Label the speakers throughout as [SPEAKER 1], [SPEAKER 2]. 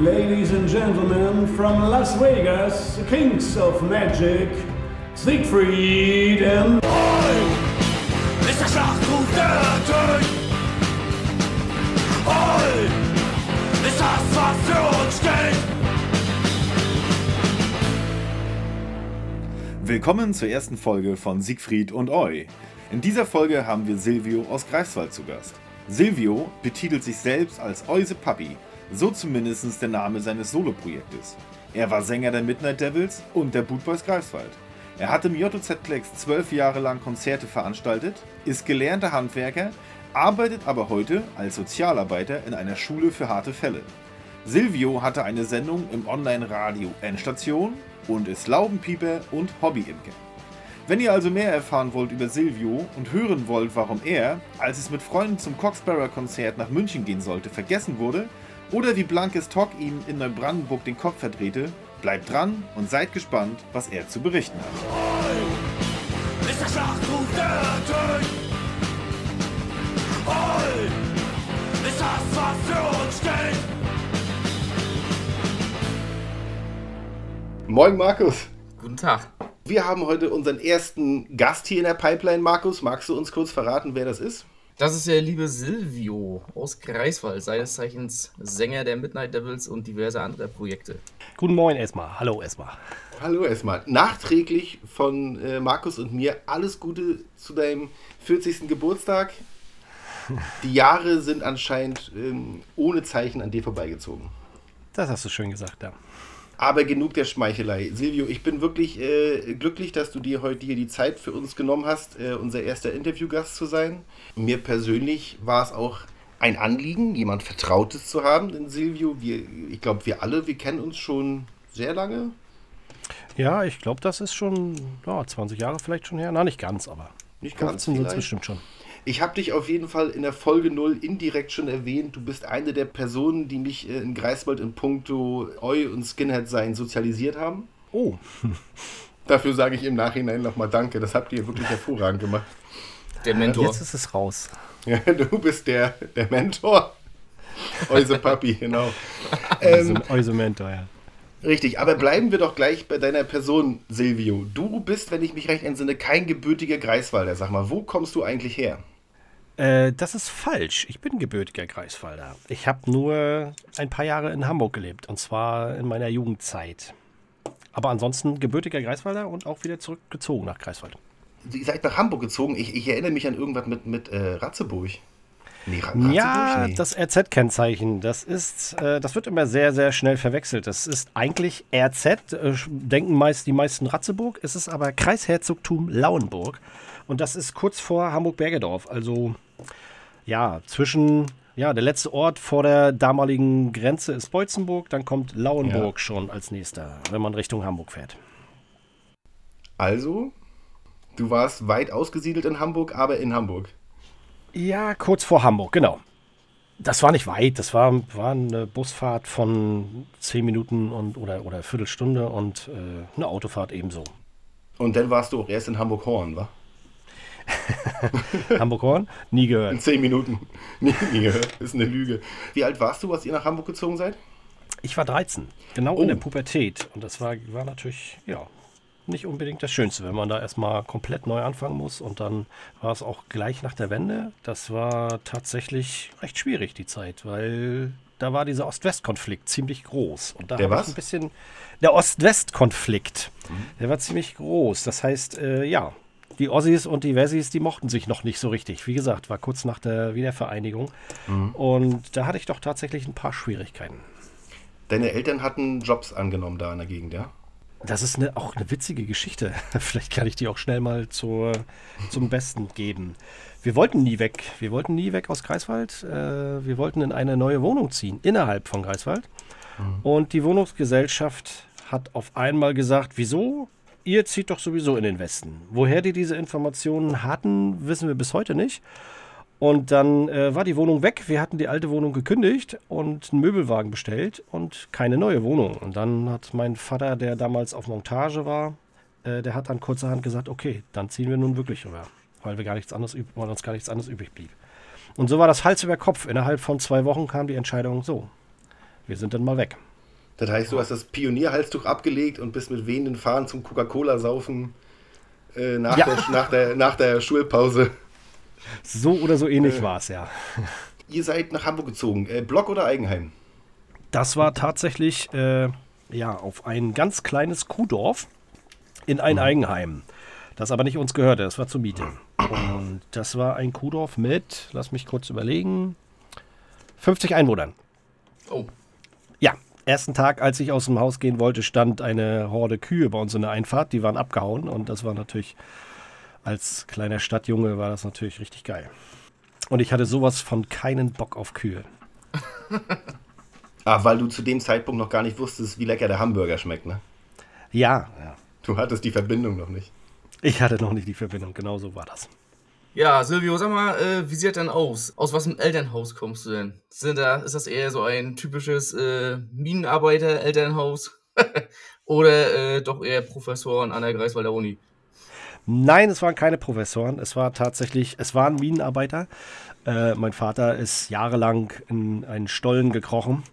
[SPEAKER 1] Ladies and gentlemen, from Las Vegas, Kings of Magic, Siegfried and...
[SPEAKER 2] Oi! Ist der Schlachtruf der Tod! Oi! Ist das, was für uns steht!
[SPEAKER 3] Willkommen zur ersten Folge von Siegfried und Oi. In dieser Folge haben wir Silvio aus Greifswald zu Gast. Silvio betitelt sich selbst als Euse Papi, so zumindest der Name seines Soloprojektes. Er war Sänger der Midnight Devils und der Bootboys Greifswald. Er hat im JZ-Plex zwölf Jahre lang Konzerte veranstaltet, ist gelernter Handwerker, arbeitet aber heute als Sozialarbeiter in einer Schule für harte Fälle. Silvio hatte eine Sendung im Online-Radio Endstation und ist Laubenpieper und Hobbyimker. Wenn ihr also mehr erfahren wollt über Silvio und hören wollt, warum er, als es mit Freunden zum Coxbearer-Konzert nach München gehen sollte, vergessen wurde, oder wie Blankes Talk ihm in Neubrandenburg den Kopf verdrehte, bleibt dran und seid gespannt, was er zu berichten hat.
[SPEAKER 2] Oi! Ist der Schlachtruf der Tod! Oi! Ist das, was für uns steht!
[SPEAKER 4] Moin Markus.
[SPEAKER 5] Guten Tag.
[SPEAKER 4] Wir haben heute unseren ersten Gast hier in der Pipeline. Markus, magst du uns kurz verraten, wer das ist?
[SPEAKER 5] Das ist der liebe Silvio aus Greifswald, seines Zeichens Sänger der Midnight Devils und diverse andere Projekte.
[SPEAKER 6] Guten Morgen erstmal. Hallo erstmal.
[SPEAKER 4] Hallo erstmal. Nachträglich von äh, Markus und mir alles Gute zu deinem 40. Geburtstag. Die Jahre sind anscheinend ähm, ohne Zeichen an dir vorbeigezogen.
[SPEAKER 6] Das hast du schön gesagt, ja.
[SPEAKER 4] Aber genug der Schmeichelei. Silvio, ich bin wirklich äh, glücklich, dass du dir heute hier die Zeit für uns genommen hast, äh, unser erster Interviewgast zu sein. Mir persönlich war es auch ein Anliegen, jemand Vertrautes zu haben. Denn Silvio, wir, ich glaube, wir alle, wir kennen uns schon sehr lange.
[SPEAKER 6] Ja, ich glaube, das ist schon ja, 20 Jahre vielleicht schon her. Na, nicht ganz, aber
[SPEAKER 4] Nicht ganz
[SPEAKER 6] 15 sind es bestimmt schon.
[SPEAKER 4] Ich habe dich auf jeden Fall in der Folge 0 indirekt schon erwähnt. Du bist eine der Personen, die mich äh, in Greifswald in puncto Eu und Skinhead sein sozialisiert haben.
[SPEAKER 6] Oh,
[SPEAKER 4] Dafür sage ich im Nachhinein nochmal Danke. Das habt ihr wirklich hervorragend gemacht.
[SPEAKER 5] Der Mentor.
[SPEAKER 6] jetzt ist es raus.
[SPEAKER 4] Ja, du bist der, der Mentor. Euse Papi, genau. Ähm,
[SPEAKER 6] Euse Mentor, ja.
[SPEAKER 4] richtig, aber bleiben wir doch gleich bei deiner Person, Silvio. Du bist, wenn ich mich recht entsinne, kein gebürtiger Greifswalder. Sag mal, wo kommst du eigentlich her?
[SPEAKER 6] Äh, das ist falsch. Ich bin gebürtiger Greifswalder. Ich habe nur ein paar Jahre in Hamburg gelebt. Und zwar in meiner Jugendzeit. Aber ansonsten gebürtiger Greifswalder und auch wieder zurückgezogen nach Greifswald.
[SPEAKER 4] Ihr seid nach Hamburg gezogen. Ich, ich erinnere mich an irgendwas mit, mit äh, Ratzeburg. Nee, Ra Ratzeburg?
[SPEAKER 6] Ja,
[SPEAKER 4] nee.
[SPEAKER 6] das RZ-Kennzeichen, das ist, äh, das wird immer sehr, sehr schnell verwechselt. Das ist eigentlich RZ, äh, denken meist die meisten Ratzeburg, es ist aber Kreisherzogtum Lauenburg. Und das ist kurz vor Hamburg-Bergedorf, also ja, zwischen, ja, der letzte Ort vor der damaligen Grenze ist Beutzenburg, dann kommt Lauenburg schon als nächster, wenn man Richtung Hamburg fährt.
[SPEAKER 4] Also, du warst weit ausgesiedelt in Hamburg, aber in Hamburg.
[SPEAKER 6] Ja, kurz vor Hamburg, genau. Das war nicht weit, das war, war eine Busfahrt von 10 Minuten und, oder, oder Viertelstunde und äh, eine Autofahrt ebenso.
[SPEAKER 4] Und dann warst du auch erst in Hamburg-Horn, wa?
[SPEAKER 6] Hamburg-Horn? Nie
[SPEAKER 4] In
[SPEAKER 6] gehört.
[SPEAKER 4] zehn Minuten. Nie, nie gehört. Ist eine Lüge. Wie alt warst du, als ihr nach Hamburg gezogen seid?
[SPEAKER 6] Ich war 13, genau
[SPEAKER 4] Oh.
[SPEAKER 6] in der Pubertät. Und das war, war natürlich, ja, nicht unbedingt das Schönste, wenn man da erstmal komplett neu anfangen muss. Und dann war es auch gleich nach der Wende. Das war tatsächlich recht schwierig, die Zeit, weil da war dieser Ost-West-Konflikt ziemlich groß. Und da
[SPEAKER 4] Der was?
[SPEAKER 6] ein bisschen. Der Ost-West-Konflikt, der war ziemlich groß. Das heißt, äh, ja, die Ossis und die Wessis, die mochten sich noch nicht so richtig. Wie gesagt, war kurz nach der Wiedervereinigung. Und da hatte ich doch tatsächlich ein paar Schwierigkeiten.
[SPEAKER 4] Deine Eltern hatten Jobs angenommen da in der Gegend, ja?
[SPEAKER 6] Das ist eine, auch eine witzige Geschichte. Vielleicht kann ich die auch schnell mal zur, zum Besten geben. Wir wollten nie weg. Wir wollten nie weg aus Greifswald. Äh, wir wollten in eine neue Wohnung ziehen, innerhalb von Greifswald. Und die Wohnungsgesellschaft hat auf einmal gesagt, wieso? Ihr zieht doch sowieso in den Westen. Woher die diese Informationen hatten, wissen wir bis heute nicht. Und dann äh, war die Wohnung weg. Wir hatten die alte Wohnung gekündigt und einen Möbelwagen bestellt und keine neue Wohnung. Und dann hat mein Vater, der damals auf Montage war, äh, der hat dann kurzerhand gesagt, okay, dann ziehen wir nun wirklich rüber, weil wir gar nichts anderes, weil uns gar nichts anderes übrig blieb. Und so war das Hals über Kopf. Innerhalb von zwei Wochen kam die Entscheidung so. Wir sind dann mal weg.
[SPEAKER 4] Das heißt, du hast das Pionierhalstuch abgelegt und bist mit wehenden Fahnen zum Coca-Cola-Saufen äh, nach,
[SPEAKER 6] Ja.
[SPEAKER 4] der, nach, der, nach der Schulpause.
[SPEAKER 6] So oder so ähnlich war es, ja.
[SPEAKER 4] Ihr seid nach Hamburg gezogen. Äh, Block oder Eigenheim?
[SPEAKER 6] Das war tatsächlich äh, ja, auf ein ganz kleines Kuhdorf in ein Eigenheim. Das aber nicht uns gehörte, das war zur Miete. Und das war ein Kuhdorf mit, lass mich kurz überlegen, 50 Einwohnern.
[SPEAKER 5] Oh,
[SPEAKER 6] ersten Tag, als ich aus dem Haus gehen wollte, stand eine Horde Kühe bei uns in der Einfahrt. Die waren abgehauen und das war natürlich, als kleiner Stadtjunge war das natürlich richtig geil. Und ich hatte sowas von keinen Bock auf Kühe.
[SPEAKER 4] Ah, weil du zu dem Zeitpunkt noch gar nicht wusstest, wie lecker der Hamburger schmeckt, ne?
[SPEAKER 6] Ja, ja.
[SPEAKER 4] Du hattest die Verbindung noch nicht.
[SPEAKER 6] Ich hatte noch nicht die Verbindung, genau so war das.
[SPEAKER 5] Ja, Silvio, sag mal, äh, wie sieht das denn aus? Aus was im Elternhaus kommst du denn? Sind da, ist das eher so ein typisches äh, Minenarbeiter-Elternhaus? Oder äh, doch eher Professoren an der Greifswalder Uni?
[SPEAKER 6] Nein, es waren keine Professoren. Es war tatsächlich, es waren Minenarbeiter. Äh, mein Vater ist jahrelang in einen Stollen gekrochen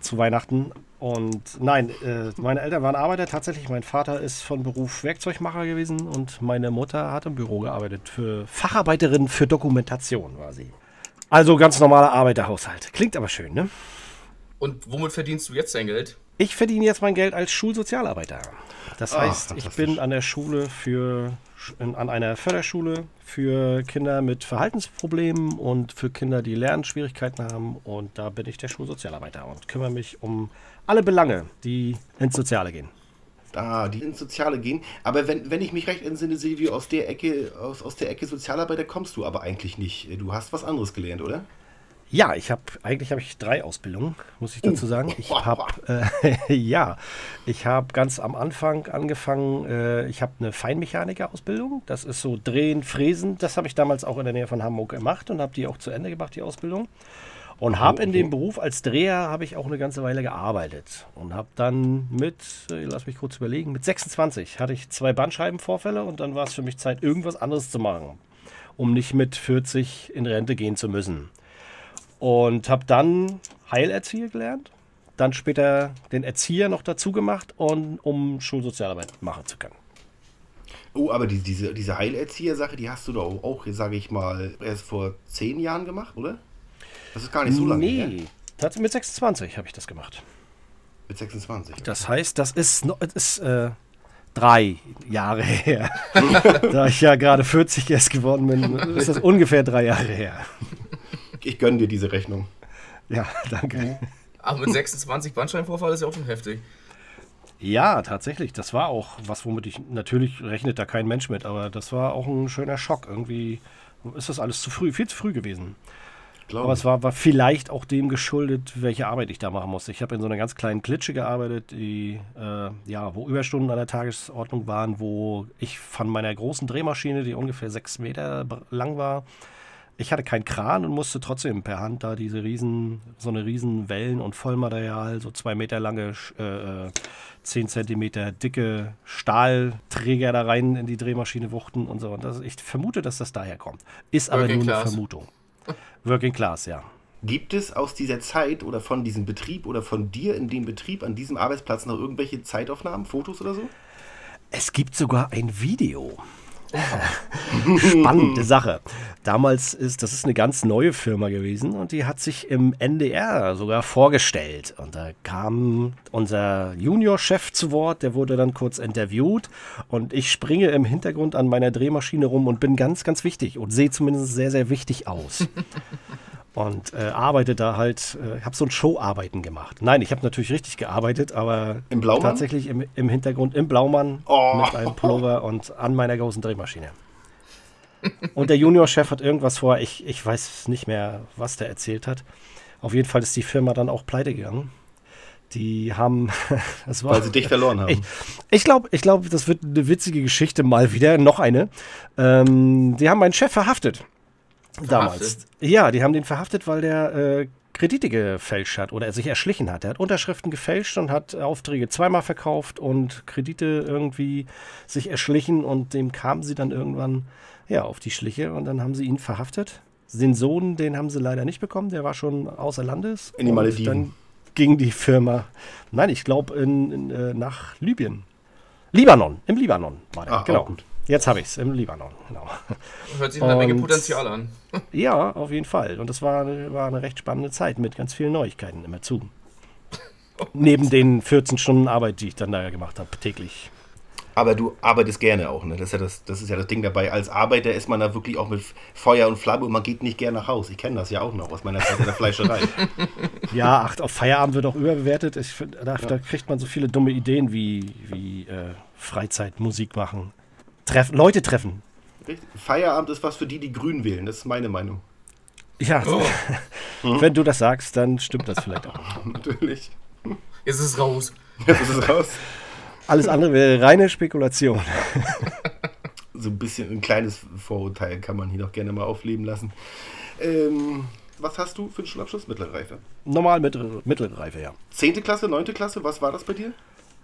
[SPEAKER 6] zu Weihnachten. Und nein, äh, meine Eltern waren Arbeiter. Tatsächlich, mein Vater ist von Beruf Werkzeugmacher gewesen und meine Mutter hat im Büro gearbeitet. Für Facharbeiterin für Dokumentation war sie. Also ganz normaler Arbeiterhaushalt. Klingt aber schön, ne?
[SPEAKER 5] Und womit verdienst du jetzt dein Geld?
[SPEAKER 6] Ich verdiene jetzt mein Geld als Schulsozialarbeiter. Das
[SPEAKER 4] Ah,
[SPEAKER 6] heißt, ich bin an der Schule für an einer Förderschule für Kinder mit Verhaltensproblemen und für Kinder, die Lernschwierigkeiten haben. Und da bin ich der Schulsozialarbeiter und kümmere mich um alle Belange, die ins Soziale gehen.
[SPEAKER 4] Ah, die ins Soziale gehen. Aber wenn, wenn ich mich recht entsinne, Silvio, aus der Ecke, aus, aus der Ecke Sozialarbeiter kommst du aber eigentlich nicht. Du hast was anderes gelernt, oder?
[SPEAKER 6] Ja, ich habe eigentlich habe ich drei Ausbildungen, muss ich dazu sagen. Ich habe äh, ja, ich habe ganz am Anfang angefangen. Äh, ich habe eine Feinmechaniker-Ausbildung. Das ist so Drehen, Fräsen. Das habe ich damals auch in der Nähe von Hamburg gemacht und habe die auch zu Ende gemacht, die Ausbildung. Und habe in dem Beruf als Dreher habe ich auch eine ganze Weile gearbeitet und habe dann mit, äh, lass mich kurz überlegen, mit 26 hatte ich zwei Bandscheibenvorfälle und dann war es für mich Zeit, irgendwas anderes zu machen, um nicht mit 40 in Rente gehen zu müssen. Und habe dann Heilerzieher gelernt, dann später den Erzieher noch dazu gemacht, und, um Schulsozialarbeit machen zu können.
[SPEAKER 4] Oh, aber die, diese, diese Heilerzieher-Sache, die hast du doch auch, sage ich mal, erst vor zehn Jahren gemacht, oder? Das ist gar nicht so lange her.
[SPEAKER 6] nee, tats- mit 26 habe ich das gemacht.
[SPEAKER 4] Mit 26.
[SPEAKER 6] Das heißt, das ist, noch, es ist äh, drei Jahre her. da ich ja gerade 40 erst geworden bin, ist das ungefähr drei Jahre her.
[SPEAKER 4] Ich gönne dir diese Rechnung.
[SPEAKER 6] Ja, danke.
[SPEAKER 5] Ach, mit 26 Bandscheibenvorfall ist ja auch schon heftig.
[SPEAKER 6] Ja, tatsächlich. Das war auch was, womit ich natürlich rechnet da kein Mensch mit, aber das war auch ein schöner Schock. Irgendwie ist das alles zu früh, viel zu früh gewesen.
[SPEAKER 4] Glaube
[SPEAKER 6] Aber es war, war vielleicht auch dem geschuldet, welche Arbeit ich da machen musste. Ich habe in so einer ganz kleinen Klitsche gearbeitet, die, äh, ja, wo Überstunden an der Tagesordnung waren, wo ich von meiner großen Drehmaschine, die ungefähr sechs Meter lang war, ich hatte keinen Kran und musste trotzdem per Hand da diese riesen, so eine riesen Wellen- und Vollmaterial, so zwei Meter lange, äh, äh, zehn Zentimeter dicke Stahlträger da rein in die Drehmaschine wuchten und so. Und das, ich vermute, dass das daher kommt. Ist aber
[SPEAKER 5] Working
[SPEAKER 6] nur eine. Vermutung. Working Class, ja.
[SPEAKER 4] Gibt es aus dieser Zeit oder von diesem Betrieb oder von dir in dem Betrieb, an diesem Arbeitsplatz noch irgendwelche Zeitaufnahmen, Fotos oder so?
[SPEAKER 6] Es gibt sogar ein Video. Spannende Sache. Damals ist, das ist eine ganz neue Firma gewesen und die hat sich im NDR sogar vorgestellt. Und da kam unser Juniorchef zu Wort, der wurde dann kurz interviewt und ich springe im Hintergrund an meiner Drehmaschine rum und bin ganz, ganz wichtig und sehe zumindest sehr, sehr wichtig aus. Und äh, arbeite da halt, äh, habe so ein Showarbeiten gemacht. Nein, ich habe natürlich richtig gearbeitet, aber
[SPEAKER 4] Im
[SPEAKER 6] tatsächlich im, im Hintergrund im Blaumann
[SPEAKER 4] Oh.
[SPEAKER 6] mit einem Pullover und an meiner großen Drehmaschine. Und der Juniorchef hat irgendwas vor, ich, ich weiß nicht mehr, was der erzählt hat. Auf jeden Fall ist die Firma dann auch pleite gegangen. Die haben, das war,
[SPEAKER 4] Weil sie dich verloren haben.
[SPEAKER 6] ich, ich glaube, ich glaub, das wird eine witzige Geschichte mal wieder, noch eine. Ähm, die haben meinen Chef verhaftet. Damals. Ja, die haben den verhaftet, weil der äh, Kredite gefälscht hat oder er sich erschlichen hat. Er hat Unterschriften gefälscht und hat Aufträge zweimal verkauft und Kredite irgendwie sich erschlichen und dem kamen sie dann irgendwann ja, auf die Schliche und dann haben sie ihn verhaftet. Den Sohn, den haben sie leider nicht bekommen, der war schon außer Landes.
[SPEAKER 4] In die
[SPEAKER 6] Und
[SPEAKER 4] Malediven.
[SPEAKER 6] Dann, ging die Firma, nein, ich glaube in, in, äh, nach Libyen. Libanon, im Libanon war der,
[SPEAKER 4] Ah, auch
[SPEAKER 6] genau.
[SPEAKER 4] gut.
[SPEAKER 6] Jetzt habe ich es, im Libanon, genau.
[SPEAKER 5] Hört sich einer Menge Potenzial an.
[SPEAKER 6] Ja, auf jeden Fall. Und das war, eine- war eine recht spannende Zeit mit ganz vielen Neuigkeiten immer zu. Neben den 14 Stunden Arbeit, die ich dann da gemacht habe, täglich.
[SPEAKER 4] Aber du arbeitest gerne auch, ne? Das ist, ja das, das ist ja das Ding dabei. Als Arbeiter ist man da wirklich auch mit Feuer und Flamme und man geht nicht gerne nach Hause. Ich kenne das ja auch noch aus meiner Zeit in der Fleischerei.
[SPEAKER 6] Ja, ach, auf Feierabend wird auch überbewertet. Ich, da, da kriegt man so viele dumme Ideen wie, wie äh, Freizeit, Musik machen, treff, Leute treffen.
[SPEAKER 4] Richtig. Feierabend ist was für die, die grün wählen. Das ist meine Meinung.
[SPEAKER 6] Ja, wenn du das sagst, dann stimmt das vielleicht auch.
[SPEAKER 4] Natürlich.
[SPEAKER 5] Jetzt ist es raus.
[SPEAKER 4] Jetzt ist es raus.
[SPEAKER 6] Alles andere wäre reine Spekulation.
[SPEAKER 4] So ein bisschen ein kleines Vorurteil kann man hier doch gerne mal aufleben lassen. Ähm, was hast du für einen Schulabschluss? Mittlere Reife.
[SPEAKER 6] Normal mittlere, mittlere Reife, ja.
[SPEAKER 4] Zehnte Klasse, neunte Klasse, was war das bei dir?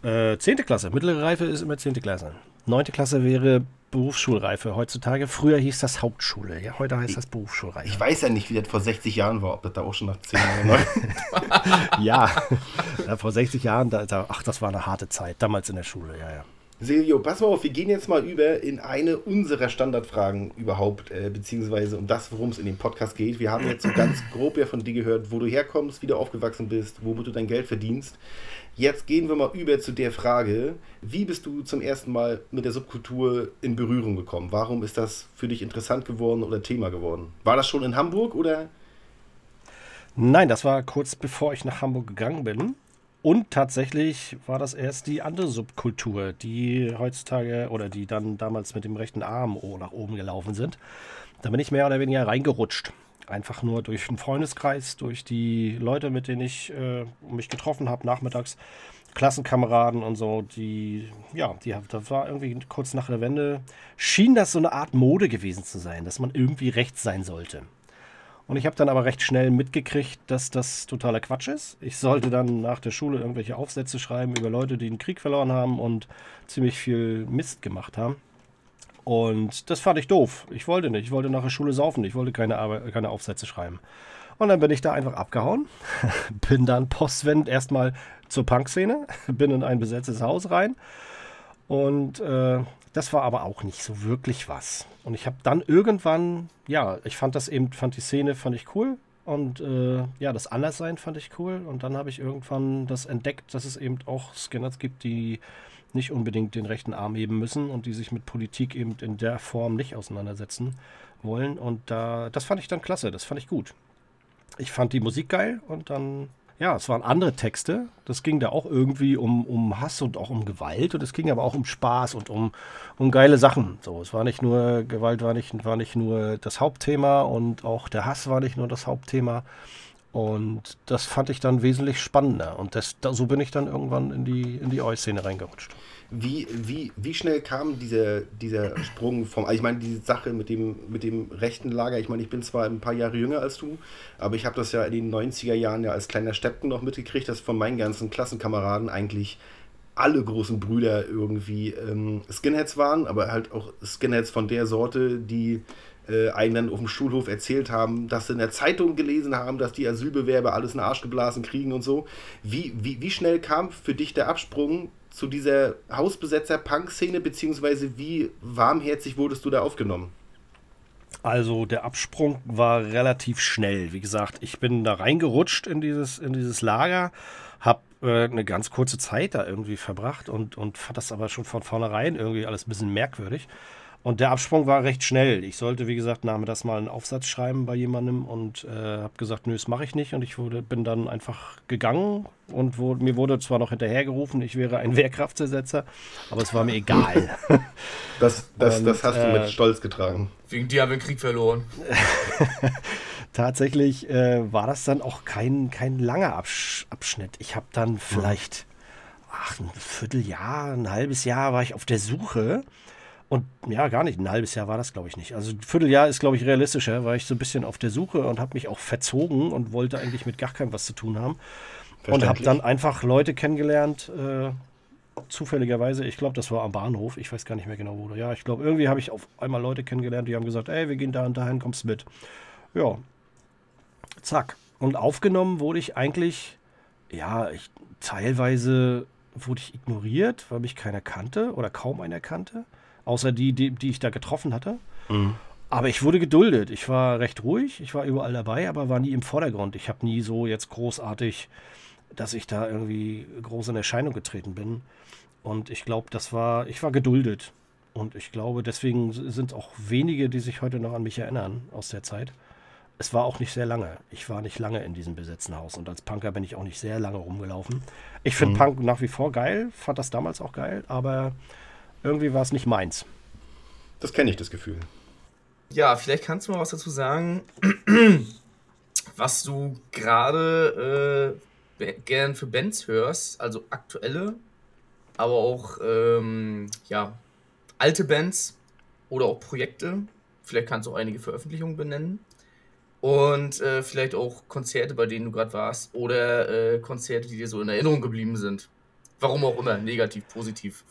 [SPEAKER 6] Äh, zehnte Klasse. Mittlere Reife ist immer zehnte Klasse. Neunte Klasse wäre Berufsschulreife heutzutage. Früher hieß das Hauptschule. Ja, heute heißt das Berufsschulreife.
[SPEAKER 4] Ich weiß ja nicht, wie das vor 60 Jahren war, ob das da auch schon nach 10 oder 9.
[SPEAKER 6] Ja, ja vor 60 Jahren, da, da, ach, das war eine harte Zeit. Damals in der Schule, ja, ja.
[SPEAKER 4] Silvio, pass mal auf, wir gehen jetzt mal über in eine unserer Standardfragen überhaupt, äh, beziehungsweise um das, worum es in dem Podcast geht. Wir haben jetzt so ganz grob ja von dir gehört, wo du herkommst, wie du aufgewachsen bist, womit du dein Geld verdienst. Jetzt gehen wir mal über zu der Frage, wie bist du zum ersten Mal mit der Subkultur in Berührung gekommen? Warum ist das für dich interessant geworden oder Thema geworden? War das schon in Hamburg oder?
[SPEAKER 6] Nein, das war kurz bevor ich nach Hamburg gegangen bin. Und tatsächlich war das erst die andere Subkultur, die heutzutage oder die dann damals mit dem rechten Arm nach oben gelaufen sind. Da bin ich mehr oder weniger reingerutscht. Einfach nur durch den Freundeskreis, durch die Leute, mit denen ich äh, mich getroffen habe, nachmittags, Klassenkameraden und so, die, ja, die, das war irgendwie kurz nach der Wende, schien das so eine Art Mode gewesen zu sein, dass man irgendwie rechts sein sollte. Und ich habe dann aber recht schnell mitgekriegt, dass das totaler Quatsch ist. Ich sollte dann nach der Schule irgendwelche Aufsätze schreiben über Leute, die den Krieg verloren haben und ziemlich viel Mist gemacht haben. Und das fand ich doof. Ich wollte nicht. Ich wollte nach der Schule saufen. Ich wollte keine, Arbeit, keine Aufsätze schreiben. Und dann bin ich da einfach abgehauen. bin dann postwendend erstmal zur Punkszene. Bin in ein besetztes Haus rein. Und äh, das war aber auch nicht so wirklich was. Und ich habe dann irgendwann, ja, ich fand das eben, fand die Szene, fand ich cool. Und äh, ja, das Anderssein fand ich cool. Und dann habe ich irgendwann das entdeckt, dass es eben auch Skinners gibt, die nicht unbedingt den rechten Arm heben müssen und die sich mit Politik eben in der Form nicht auseinandersetzen wollen. Und da, das fand ich dann klasse, das fand ich gut. Ich fand die Musik geil und dann, ja, es waren andere Texte. Das ging da auch irgendwie um, um Hass und auch um Gewalt und es ging aber auch um Spaß und um, um geile Sachen. So, es war nicht nur, Gewalt war nicht, war nicht nur das Hauptthema und auch der Hass war nicht nur das Hauptthema. Und das fand ich dann wesentlich spannender. Und das, da, so bin ich dann irgendwann in die, in die Oi-Szene reingerutscht.
[SPEAKER 4] Wie, wie, wie schnell kam dieser, dieser Sprung vom, also ich meine, diese Sache mit dem, mit dem rechten Lager, ich meine, ich bin zwar ein paar Jahre jünger als du, aber ich habe das ja in den 90er Jahren ja als kleiner Steppen noch mitgekriegt, dass von meinen ganzen Klassenkameraden eigentlich alle großen Brüder irgendwie ähm, Skinheads waren, aber halt auch Skinheads von der Sorte, die äh, einen dann auf dem Schulhof erzählt haben, dass sie in der Zeitung gelesen haben, dass die Asylbewerber alles in den Arsch geblasen kriegen und so. Wie, wie, wie schnell kam für dich der Absprung zu dieser Hausbesetzer-Punk-Szene, beziehungsweise wie warmherzig wurdest du da aufgenommen?
[SPEAKER 6] Also der Absprung war relativ schnell. Wie gesagt, ich bin da reingerutscht in dieses, in dieses Lager, habe äh, eine ganz kurze Zeit da irgendwie verbracht und, und fand das aber schon von vornherein irgendwie alles ein bisschen merkwürdig. Und der Absprung war recht schnell. Ich sollte, wie gesagt, nachmittags mal einen Aufsatz schreiben bei jemandem und äh, habe gesagt, nö, das mache ich nicht. Und ich wurde, bin dann einfach gegangen und wurde, mir wurde zwar noch hinterhergerufen, ich wäre ein Wehrkraftersetzer, aber es war mir egal.
[SPEAKER 4] Das, das,
[SPEAKER 6] Und,
[SPEAKER 4] das hast du
[SPEAKER 6] äh,
[SPEAKER 4] mit Stolz getragen.
[SPEAKER 5] Wegen dir haben wir den Krieg verloren.
[SPEAKER 6] tatsächlich äh, war das dann auch kein, kein langer Absch Abschnitt. Ich habe dann vielleicht ach, ein Vierteljahr, ein halbes Jahr war ich auf der Suche. Und ja, gar nicht. Ein halbes Jahr war das, glaube ich, nicht. Also ein Vierteljahr ist, glaube ich, realistischer, war ich so ein bisschen auf der Suche und habe mich auch verzogen und wollte eigentlich mit gar keinem was zu tun haben. Und habe dann einfach Leute kennengelernt, äh, zufälligerweise, ich glaube, das war am Bahnhof, ich weiß gar nicht mehr genau wo. Ja, ich glaube, irgendwie habe ich auf einmal Leute kennengelernt, die haben gesagt, ey, wir gehen da und dahin, kommst mit. Ja, zack. Und aufgenommen wurde ich eigentlich ja, ich, teilweise wurde ich ignoriert, weil mich keiner kannte oder kaum einer kannte, außer die, die, die ich da getroffen hatte. Aber ich wurde geduldet. Ich war recht ruhig, ich war überall dabei, aber war nie im Vordergrund. Ich habe nie so jetzt großartig, dass ich da irgendwie groß in Erscheinung getreten bin. Und ich glaube, das war, ich war geduldet. Und ich glaube, deswegen sind auch wenige, die sich heute noch an mich erinnern aus der Zeit. Es war auch nicht sehr lange. Ich war nicht lange in diesem besetzten Haus. Und als Punker bin ich auch nicht sehr lange rumgelaufen. Ich finde Punk nach wie vor geil, fand das damals auch geil, aber irgendwie war es nicht meins.
[SPEAKER 4] Das kenne ich, das Gefühl.
[SPEAKER 5] Ja, vielleicht kannst du mal was dazu sagen, was du gerade äh, gern für Bands hörst, also aktuelle, aber auch ähm, ja, alte Bands oder auch Projekte. Vielleicht kannst du auch einige Veröffentlichungen benennen. Und äh, vielleicht auch Konzerte, bei denen du gerade warst. Oder äh, Konzerte, die dir so in Erinnerung geblieben sind. Warum auch immer, negativ, positiv.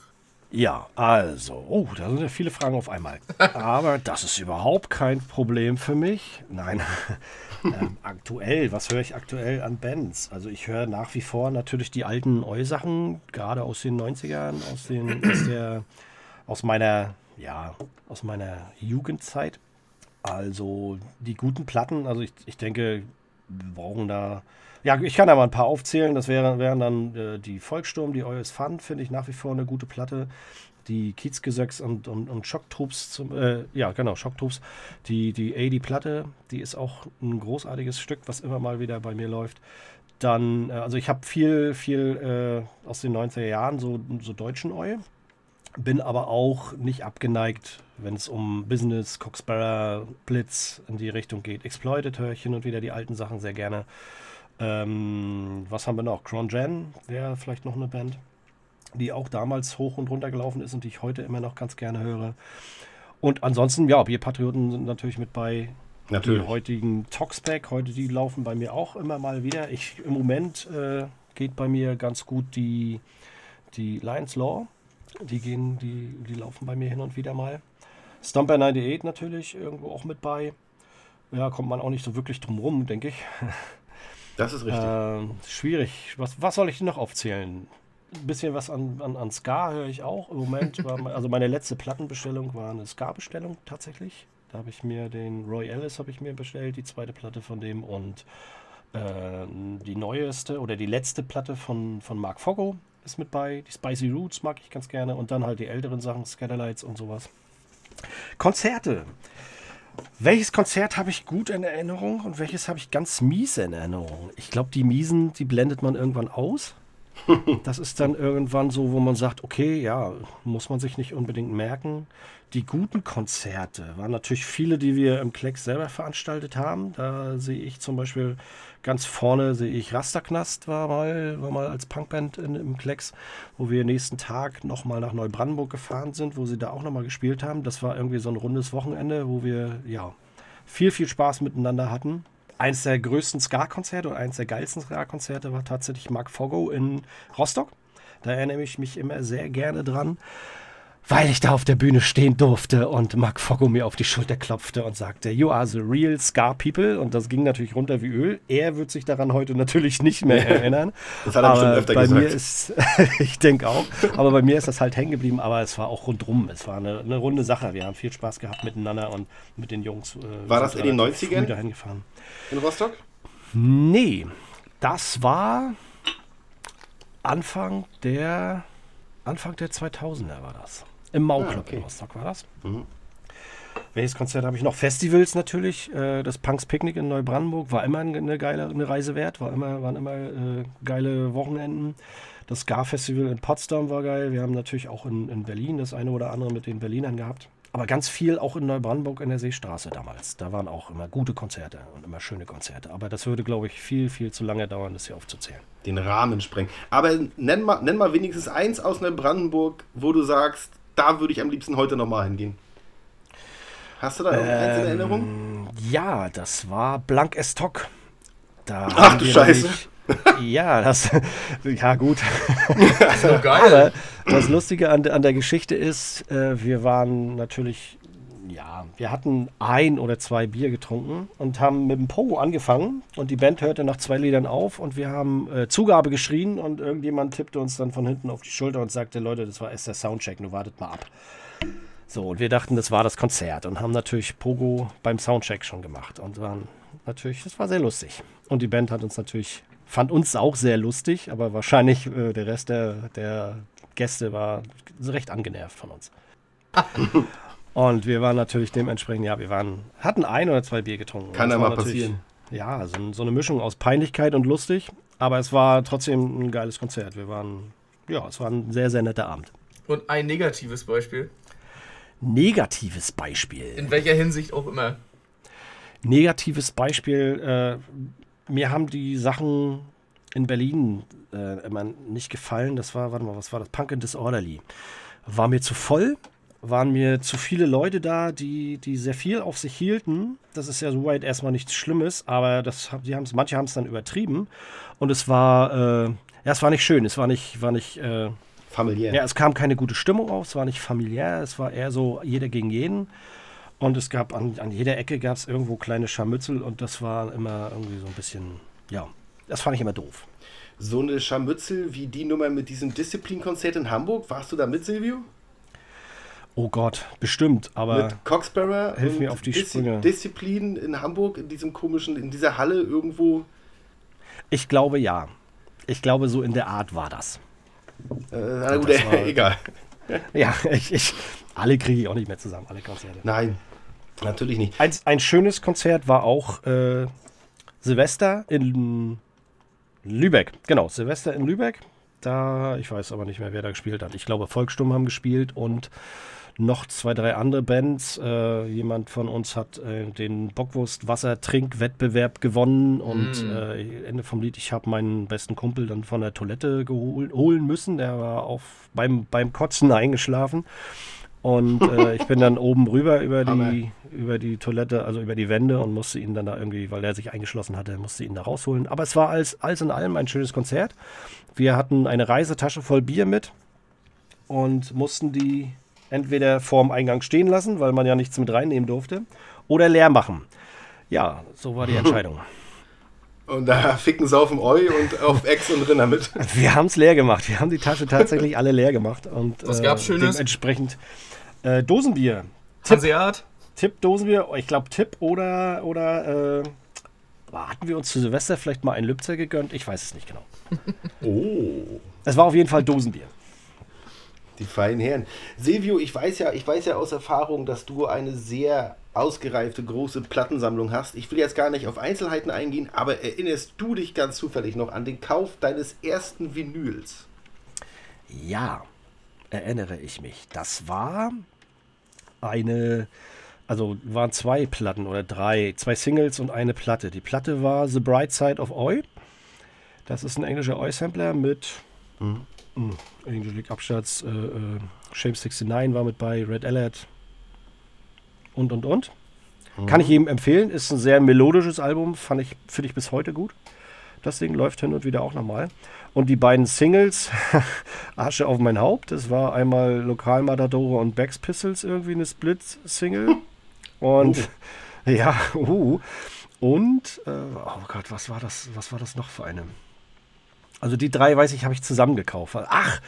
[SPEAKER 6] Ja, also, oh, da sind ja viele Fragen auf einmal. Aber das ist überhaupt kein Problem für mich. Nein, ähm, aktuell, was höre ich aktuell an Bands? Also ich höre nach wie vor natürlich die alten Eu-Sachen, gerade aus den 90ern, aus, den, aus, der, aus meiner, ja, aus meiner Jugendzeit. Also die guten Platten, also ich, ich denke, wir brauchen da. Ja, ich kann da mal ein paar aufzählen. Das wären, wären dann äh, die Volkssturm, die Eus Fun, finde ich nach wie vor eine gute Platte. Die Kiezgesöcks und, und, und Schocktroops, zum, äh, ja genau, Schocktroops. Die, die A-Die-Platte, die ist auch ein großartiges Stück, was immer mal wieder bei mir läuft. Dann, äh, also ich habe viel, viel äh, aus den 90er Jahren, so, so deutschen Eu. Bin aber auch nicht abgeneigt, wenn es um Business, Coxbarra, Blitz in die Richtung geht. Exploited höre ich hin und wieder die alten Sachen sehr gerne. Ähm, was haben wir noch? Cron Jen wäre vielleicht noch eine Band, die auch damals hoch und runter gelaufen ist und die ich heute immer noch ganz gerne höre. Und ansonsten, ja, Bierpatrioten sind natürlich mit bei.
[SPEAKER 4] Natürlich.
[SPEAKER 6] Die heutigen Toxback, heute die laufen bei mir auch immer mal wieder. Ich, Im Moment äh, geht bei mir ganz gut die, die Lions Law. Die gehen, die, die laufen bei mir hin und wieder mal. Stomper 98 natürlich irgendwo auch mit bei. Ja, kommt man auch nicht so wirklich drum rum, denke ich.
[SPEAKER 4] Das ist richtig.
[SPEAKER 6] Ähm, schwierig. Was, was soll ich noch aufzählen? Ein bisschen was an, an, an Ska höre ich auch. Im Moment war also meine letzte Plattenbestellung war eine Ska-Bestellung tatsächlich. Da habe ich mir den Roy Ellis habe ich mir bestellt, die zweite Platte von dem und äh, die neueste oder die letzte Platte von, von Mark Foggo ist mit bei. Die Spicy Roots mag ich ganz gerne und dann halt die älteren Sachen, Scatterlights und sowas. Konzerte. Welches Konzert habe ich gut in Erinnerung und welches habe ich ganz mies in Erinnerung? Ich glaube, die miesen, die blendet man irgendwann aus. Das ist dann irgendwann so, wo man sagt, okay, ja, muss man sich nicht unbedingt merken. Die guten Konzerte waren natürlich viele, die wir im Klecks selber veranstaltet haben. Da sehe ich zum Beispiel ganz vorne, sehe ich Rasterknast war mal, war mal als Punkband in, im Klecks, wo wir nächsten Tag nochmal nach Neubrandenburg gefahren sind, wo sie da auch nochmal gespielt haben. Das war irgendwie so ein rundes Wochenende, wo wir, ja, viel, viel Spaß miteinander hatten. Eins der größten Ska-Konzerte und eins der geilsten Ska-Konzerte war tatsächlich Mark Foggo in Rostock. Da erinnere ich mich immer sehr gerne dran, weil ich da auf der Bühne stehen durfte und Mark Foggo mir auf die Schulter klopfte und sagte, You are the real Ska People. Und das ging natürlich runter wie Öl. Er wird sich daran heute natürlich nicht mehr erinnern.
[SPEAKER 4] Das hat er bestimmt öfter
[SPEAKER 6] bei
[SPEAKER 4] gesagt.
[SPEAKER 6] Mir ist, ich denke auch. Aber bei mir ist das halt hängen geblieben. Aber es war auch rundrum. Es war eine, eine runde Sache. Wir haben viel Spaß gehabt miteinander und mit den Jungs. Äh,
[SPEAKER 4] War das in den
[SPEAKER 6] relativ
[SPEAKER 4] 90ern?
[SPEAKER 6] früh dahin gefahren.
[SPEAKER 4] In Rostock?
[SPEAKER 6] Nee, das war Anfang der Anfang der 2000er war das. Im Mauclub
[SPEAKER 4] Ah, okay.
[SPEAKER 6] in Rostock war das.
[SPEAKER 4] Mhm.
[SPEAKER 6] Welches Konzert habe ich noch? Festivals natürlich. Äh, das Punks Picknick in Neubrandenburg war immer eine geile eine Reise wert, war immer, waren immer äh, geile Wochenenden. Das Ska-Festival in Potsdam war geil. Wir haben natürlich auch in, in Berlin das eine oder andere mit den Berlinern gehabt. Aber ganz viel auch in Neubrandenburg in der Seestraße damals. Da waren auch immer gute Konzerte und immer schöne Konzerte. Aber das würde, glaube ich, viel, viel zu lange dauern, das hier aufzuzählen.
[SPEAKER 4] Den Rahmen sprengen. Aber nenn mal, nenn mal wenigstens eins aus Neubrandenburg, wo du sagst, da würde ich am liebsten heute nochmal hingehen. Hast du da irgendeins in Erinnerung?
[SPEAKER 6] Ähm, Ja, das war Blank Estock. Da
[SPEAKER 4] Ach du Scheiße.
[SPEAKER 6] Ja, das. Ja, gut.
[SPEAKER 5] So geil.
[SPEAKER 6] Aber das Lustige an, an der Geschichte ist, äh, wir waren natürlich ja, wir hatten ein oder zwei Bier getrunken und haben mit dem Pogo angefangen und die Band hörte nach zwei Liedern auf und wir haben äh, Zugabe geschrien und irgendjemand tippte uns dann von hinten auf die Schulter und sagte, Leute, das war erst der Soundcheck, nur wartet mal ab. So, und wir dachten, das war das Konzert und haben natürlich Pogo beim Soundcheck schon gemacht und waren natürlich, das war sehr lustig. Und die Band hat uns natürlich, fand uns auch sehr lustig, aber wahrscheinlich äh, der Rest der, der Gäste war recht angenervt von uns. Und wir waren natürlich dementsprechend, ja, wir waren, hatten ein oder zwei Bier getrunken.
[SPEAKER 4] Kann
[SPEAKER 6] Das
[SPEAKER 4] ja
[SPEAKER 6] war
[SPEAKER 4] mal
[SPEAKER 6] natürlich-
[SPEAKER 4] passieren.
[SPEAKER 6] Ja, so, so eine Mischung aus Peinlichkeit und lustig. Aber es war trotzdem ein geiles Konzert. Wir waren, ja, es war ein sehr, sehr netter Abend.
[SPEAKER 5] Und ein negatives Beispiel.
[SPEAKER 6] Negatives Beispiel.
[SPEAKER 5] In welcher Hinsicht auch immer.
[SPEAKER 6] Negatives Beispiel, äh, mir haben die Sachen in Berlin äh, immer nicht gefallen. Das war, warte mal, was war das? Punk and Disorderly. War mir zu voll, waren mir zu viele Leute da, die, die sehr viel auf sich hielten. Das ist ja soweit erstmal nichts Schlimmes, aber das, die haben's, manche haben es dann übertrieben. Und es war, äh, ja, es war nicht schön. Es war nicht, war nicht, äh,
[SPEAKER 4] Familiär.
[SPEAKER 6] ja, es kam keine gute Stimmung auf, es war nicht familiär, es war eher so jeder gegen jeden. Und es gab an, an jeder Ecke gab es irgendwo kleine Scharmützel und das war immer irgendwie so ein bisschen, ja, das fand ich immer doof.
[SPEAKER 4] So eine Scharmützel wie die Nummer mit diesem Disziplin-Konzert in Hamburg. Warst du da mit, Silvio?
[SPEAKER 6] Oh Gott, bestimmt, aber
[SPEAKER 4] mit Coxbearer
[SPEAKER 6] hilf mir auf die
[SPEAKER 4] Diszi-
[SPEAKER 6] Sprünge.
[SPEAKER 4] Disziplin in Hamburg, in diesem komischen, in dieser Halle irgendwo.
[SPEAKER 6] ich glaube ja. Ich glaube, so in der Art war das.
[SPEAKER 4] Äh, na gut,
[SPEAKER 6] das war-
[SPEAKER 4] egal.
[SPEAKER 6] Ja, ich, ich, alle kriege ich auch nicht mehr zusammen, alle Konzerte.
[SPEAKER 4] Nein, natürlich nicht.
[SPEAKER 6] Ein, ein schönes Konzert war auch äh, Silvester in Lübeck. Genau, Silvester in Lübeck. Da, ich weiß aber nicht mehr, wer da gespielt hat. Ich glaube, Volkssturm haben gespielt und noch zwei, drei andere Bands. Äh, jemand von uns hat äh, den Bockwurst-Wasser-Trinkwettbewerb gewonnen und äh, Ende vom Lied, ich habe meinen besten Kumpel dann von der Toilette holen müssen. Der war auf, beim, beim Kotzen eingeschlafen. Und äh, ich bin dann oben rüber über
[SPEAKER 4] Hammer.
[SPEAKER 6] die, über die Toilette, also über die Wände und musste ihn dann da irgendwie, weil er sich eingeschlossen hatte, musste ihn da rausholen. Aber es war alles, alles in allem ein schönes Konzert. Wir hatten eine Reisetasche voll Bier mit und mussten die entweder vorm Eingang stehen lassen, weil man ja nichts mit reinnehmen durfte, oder leer machen. Ja, so war die Entscheidung.
[SPEAKER 4] Und da ficken Saufen Eu und auf Ex und Rinner mit.
[SPEAKER 6] Wir haben es leer gemacht. Wir haben die Tasche tatsächlich alle leer gemacht. Und,
[SPEAKER 5] Was gab's Schönes?
[SPEAKER 6] Dementsprechend äh, Dosenbier.
[SPEAKER 5] Hanseat.
[SPEAKER 6] Tipp Dosenbier, ich glaube Tipp oder oder äh, hatten wir uns zu Silvester vielleicht mal ein Lübzer gegönnt? Ich weiß es nicht genau.
[SPEAKER 4] Oh.
[SPEAKER 6] Es war auf jeden Fall Dosenbier.
[SPEAKER 4] Die feinen Herren. Silvio, ich weiß ja, ich weiß ja aus Erfahrung, dass du eine sehr ausgereifte große Plattensammlung hast. Ich will jetzt gar nicht auf Einzelheiten eingehen, aber erinnerst du dich ganz zufällig noch an den Kauf deines ersten Vinyls?
[SPEAKER 6] Ja, erinnere ich mich. Das war eine, also waren zwei Platten oder drei, zwei Singles und eine Platte. Die Platte war The Bright Side of Oi. Das ist ein englischer Oi-Sampler mit mm, Angelic Absatz, äh, äh, Shame 69 war mit bei, Red Alert und und und. Kann ich jedem empfehlen, ist ein sehr melodisches Album, fand ich, finde ich bis heute gut. Das Ding läuft hin und wieder auch nochmal. Und die beiden Singles, Asche auf mein Haupt, das war einmal Lokalmatadore und Backs Pistols irgendwie eine Split-Single. Und ja, uh. Und, äh, oh Gott, was war das, was war das noch für eine? Also die drei, weiß ich, habe ich zusammen gekauft. Ach,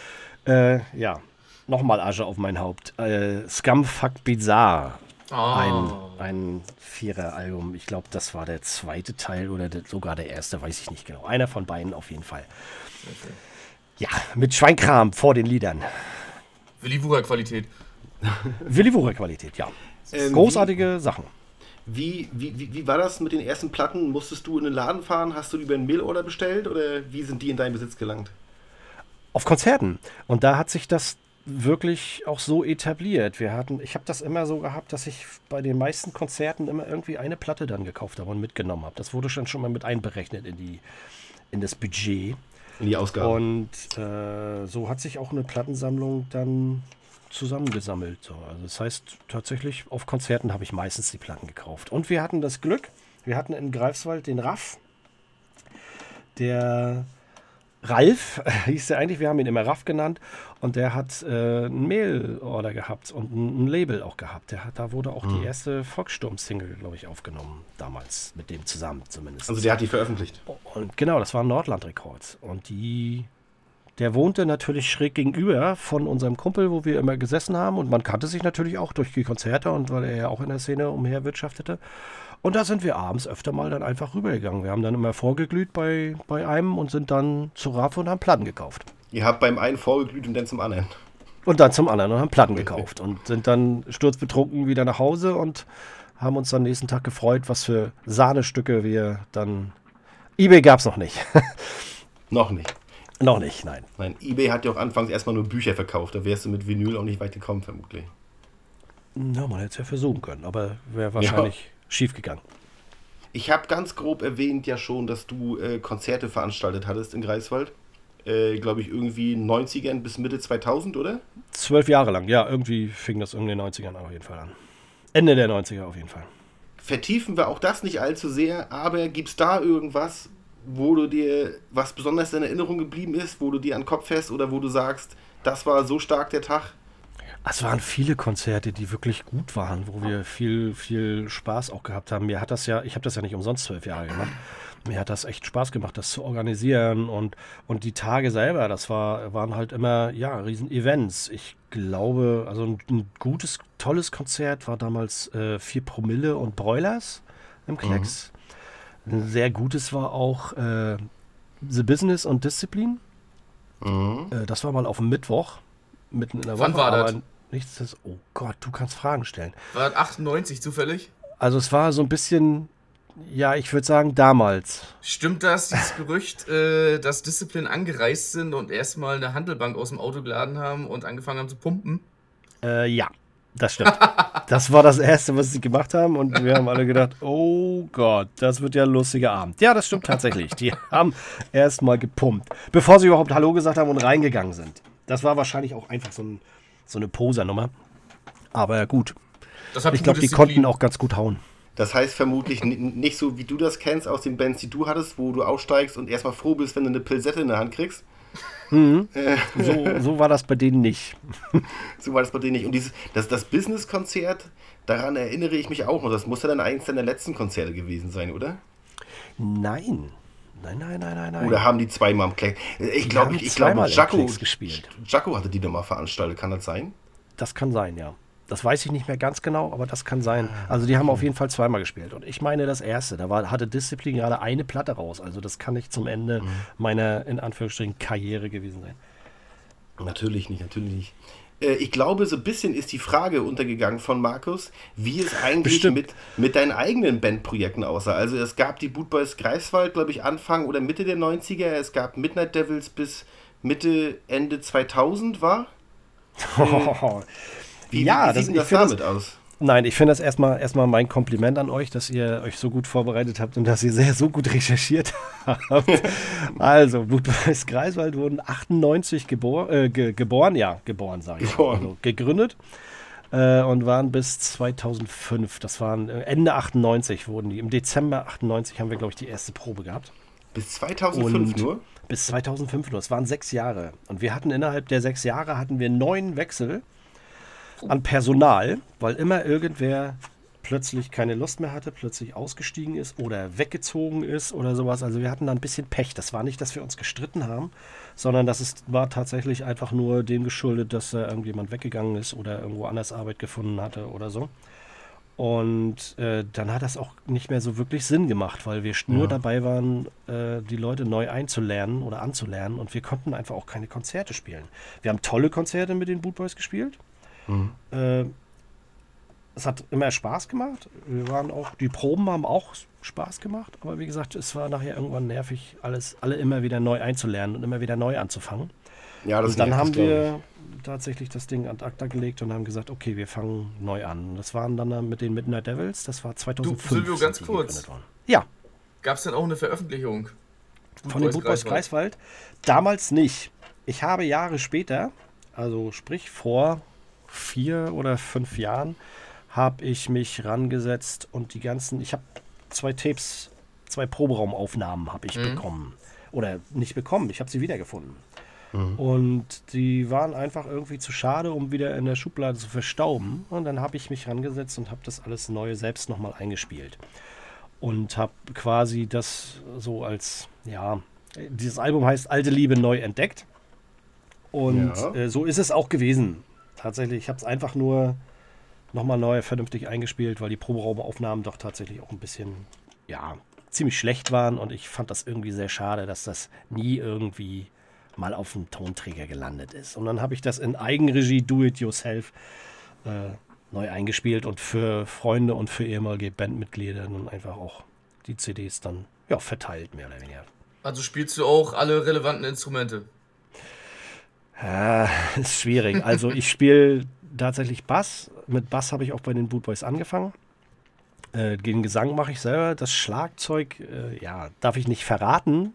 [SPEAKER 6] äh, ja, nochmal Asche auf mein Haupt. Äh, Scumfuck Bizarre. Ein,
[SPEAKER 5] Oh.
[SPEAKER 6] ein Vierer-Album. Ich glaube, das war der zweite Teil oder der, sogar der erste, weiß ich nicht genau. Einer von beiden auf jeden Fall. Ja, mit Schweinkram vor den Liedern.
[SPEAKER 5] Willi Wucher Qualität.
[SPEAKER 6] Willi Wucher Qualität, ja.
[SPEAKER 4] Ähm,
[SPEAKER 6] Großartige Sachen.
[SPEAKER 4] Wie, wie, wie, wie war das mit den ersten Platten? Musstest du in den Laden fahren? Hast du die über einen Mailorder bestellt oder wie sind die in deinen Besitz gelangt?
[SPEAKER 6] Auf Konzerten. Und da hat sich das wirklich auch so etabliert. Wir hatten, ich habe das immer so gehabt, dass ich bei den meisten Konzerten immer irgendwie eine Platte dann gekauft habe und mitgenommen habe. Das wurde schon schon mal mit einberechnet in die in das Budget.
[SPEAKER 4] In die Ausgabe.
[SPEAKER 6] Und äh, so hat sich auch eine Plattensammlung dann zusammengesammelt. So. Also das heißt, tatsächlich auf Konzerten habe ich meistens die Platten gekauft. Und wir hatten das Glück, wir hatten in Greifswald den Raff, der Ralf hieß er eigentlich, wir haben ihn immer Raff genannt und der hat äh, ein Mail-Order gehabt und ein, ein, Label auch gehabt. Der hat, da wurde auch mhm. die erste Volkssturm-Single, glaube ich, aufgenommen, damals mit dem zusammen zumindest.
[SPEAKER 4] Also der hat die veröffentlicht.
[SPEAKER 6] Und genau, das war ein Nordland Records und die der wohnte natürlich schräg gegenüber von unserem Kumpel, wo wir immer gesessen haben. Und man kannte sich natürlich auch durch die Konzerte und weil er ja auch in der Szene umherwirtschaftete. Und da sind wir abends öfter mal dann einfach rübergegangen. Wir haben dann immer vorgeglüht bei, bei einem und sind dann zu Raff und haben Platten gekauft.
[SPEAKER 4] Ihr habt beim einen vorgeglüht und dann zum anderen.
[SPEAKER 6] Und dann zum anderen und haben Platten gekauft und sind dann sturzbetrunken wieder nach Hause und haben uns dann nächsten Tag gefreut, was für Sahnestücke wir dann. eBay gab es noch nicht.
[SPEAKER 4] noch nicht.
[SPEAKER 6] Noch nicht, nein.
[SPEAKER 4] Nein, eBay hat ja auch anfangs erstmal nur Bücher verkauft. Da wärst du mit Vinyl auch nicht weit gekommen, vermutlich.
[SPEAKER 6] Na, man hätte es ja versuchen können, aber wäre wahrscheinlich ja. schief gegangen.
[SPEAKER 4] Ich habe ganz grob erwähnt ja schon, dass du äh, Konzerte veranstaltet hattest in Greifswald. Äh, Glaube ich, irgendwie 90ern bis Mitte 2000, oder?
[SPEAKER 6] Zwölf Jahre lang, ja. Irgendwie fing das in den 90ern auf jeden Fall an. Ende der 90er auf jeden Fall.
[SPEAKER 4] Vertiefen wir auch das nicht allzu sehr, aber gibt es da irgendwas, wo du dir, was besonders in Erinnerung geblieben ist, wo du dir an den Kopf fährst oder wo du sagst, das war so stark der Tag?
[SPEAKER 6] Es waren viele Konzerte, die wirklich gut waren, wo wir viel, viel Spaß auch gehabt haben. Mir hat das ja, ich habe das ja nicht umsonst zwölf Jahre gemacht. Mir hat das echt Spaß gemacht, das zu organisieren und, und die Tage selber, das war, waren halt immer, ja, Riesen-Events. Ich glaube, also ein, ein, gutes, tolles Konzert war damals äh, 4 Promille und Broilers im Klecks. Mhm. Ein sehr gutes war auch äh, The Business und Disziplin. Mhm. Äh, das war mal auf dem Mittwoch, mitten in der
[SPEAKER 5] Woche. Wann war das?
[SPEAKER 6] Nichts ist, oh Gott, du kannst Fragen stellen.
[SPEAKER 5] War das 98 zufällig?
[SPEAKER 6] Also es war so ein bisschen, ja, ich würde sagen damals.
[SPEAKER 5] Stimmt das, dieses Gerücht, äh, dass Disziplin angereist sind und erstmal eine Handelbank aus dem Auto geladen haben und angefangen haben zu pumpen?
[SPEAKER 6] Äh, ja. Das stimmt. Das war das Erste, was sie gemacht haben. Und wir haben alle gedacht, oh Gott, das wird ja ein lustiger Abend. Ja, das stimmt tatsächlich. Die haben erstmal gepumpt, bevor sie überhaupt Hallo gesagt haben und reingegangen sind. Das war wahrscheinlich auch einfach so, ein, so eine Posernummer. Aber gut. ich glaube, die konnten auch ganz gut hauen.
[SPEAKER 4] Das heißt vermutlich nicht so, wie du das kennst aus den Bands, die du hattest, wo du aussteigst und erstmal froh bist, wenn du eine Pilsette in der Hand kriegst.
[SPEAKER 6] Mhm. So, so, war das bei denen nicht.
[SPEAKER 4] so war das bei denen nicht. Und dieses, das, das Business-Konzert, daran erinnere ich mich auch noch. Das muss ja dann eins deiner letzten Konzerte gewesen sein, oder?
[SPEAKER 6] Nein. Nein, nein, nein, nein, nein.
[SPEAKER 4] Oder haben die zweimal am Kleck? Ich glaube, ich, ich glaube, Jaco, Jaco hatte die da mal veranstaltet. Kann das sein?
[SPEAKER 6] Das kann sein, ja. Das weiß ich nicht mehr ganz genau, aber das kann sein. Also die haben auf jeden Fall zweimal gespielt. Und ich meine das erste, da war, hatte Disziplin gerade eine Platte raus. Also das kann nicht zum Ende mhm. meiner, in Anführungsstrichen, Karriere gewesen sein.
[SPEAKER 4] Natürlich nicht, natürlich nicht. Äh, ich glaube, so ein bisschen ist die Frage untergegangen von Markus, wie es eigentlich mit, mit deinen eigenen Bandprojekten aussah. Also es gab die Bootboys Greifswald, glaube ich, Anfang oder Mitte der 90er. Es gab Midnight Devils bis Mitte, Ende 2000 war.
[SPEAKER 6] Wie, ja, wie, wie sieht das, das damit aus? Nein, ich finde das erstmal, erstmal mein Kompliment an euch, dass ihr euch so gut vorbereitet habt und dass ihr sehr so gut recherchiert habt. also, Budweis Greifswald wurden 98 gebor äh, ge geboren, ja, geboren sage ich. Geboren. Also, gegründet äh, und waren bis 2005, das waren äh, Ende 98 wurden die. Im Dezember 98 haben wir, glaube ich, die erste Probe gehabt.
[SPEAKER 4] Bis 2005 und nur?
[SPEAKER 6] Bis 2005 nur. Es waren sechs Jahre. Und wir hatten innerhalb der sechs Jahre hatten wir neun Wechsel an Personal, weil immer irgendwer plötzlich keine Lust mehr hatte, plötzlich ausgestiegen ist oder weggezogen ist oder sowas. Also wir hatten da ein bisschen Pech. Das war nicht, dass wir uns gestritten haben, sondern das ist, war tatsächlich einfach nur dem geschuldet, dass äh, irgendjemand weggegangen ist oder irgendwo anders Arbeit gefunden hatte oder so. Und äh, dann hat das auch nicht mehr so wirklich Sinn gemacht, weil wir nur ja. dabei waren, äh, die Leute neu einzulernen oder anzulernen und wir konnten einfach auch keine Konzerte spielen. Wir haben tolle Konzerte mit den Bootboys gespielt. Mhm. Äh, es hat immer Spaß gemacht. Wir waren auch, die Proben haben auch Spaß gemacht, aber wie gesagt, es war nachher irgendwann nervig, alles, alle immer wieder neu einzulernen und immer wieder neu anzufangen. Ja, das und dann haben wir tatsächlich das Ding an Akta gelegt und haben gesagt, okay, wir fangen neu an. Das waren dann mit den Midnight Devils, das war 2005. Du,
[SPEAKER 5] Silvio, ganz kurz.
[SPEAKER 6] Ja.
[SPEAKER 5] Gab es denn auch eine Veröffentlichung?
[SPEAKER 6] Von den Bootboys Greifswald? Damals nicht. Ich habe Jahre später, also sprich vor vier oder fünf Jahren habe ich mich rangesetzt und die ganzen, ich habe zwei Tapes, zwei Proberaumaufnahmen habe ich mhm. bekommen. oder nicht bekommen. Ich habe sie wiedergefunden. Und die waren einfach irgendwie zu schade, um wieder in der Schublade zu verstauben. Und dann habe ich mich rangesetzt und habe das alles neu selbst nochmal eingespielt. Und habe quasi das so als, ja, dieses Album heißt Alte Liebe neu entdeckt. Und
[SPEAKER 4] Ja.
[SPEAKER 6] äh, so ist es auch gewesen. Tatsächlich, ich habe es einfach nur nochmal neu vernünftig eingespielt, weil die Proberaumaufnahmen doch tatsächlich auch ein bisschen, ja, ziemlich schlecht waren. Und ich fand das irgendwie sehr schade, dass das nie irgendwie mal auf dem Tonträger gelandet ist. Und dann habe ich das in Eigenregie Do-It-Yourself äh, neu eingespielt und für Freunde und für ehemalige Bandmitglieder nun einfach auch die CDs dann ja, verteilt, mehr oder weniger.
[SPEAKER 5] Also spielst du auch alle relevanten Instrumente.
[SPEAKER 6] Ah, ist schwierig. Also ich spiele tatsächlich Bass. Mit Bass habe ich auch bei den Boot Boys angefangen. Äh, den Gesang mache ich selber. Das Schlagzeug, äh, ja, darf ich nicht verraten.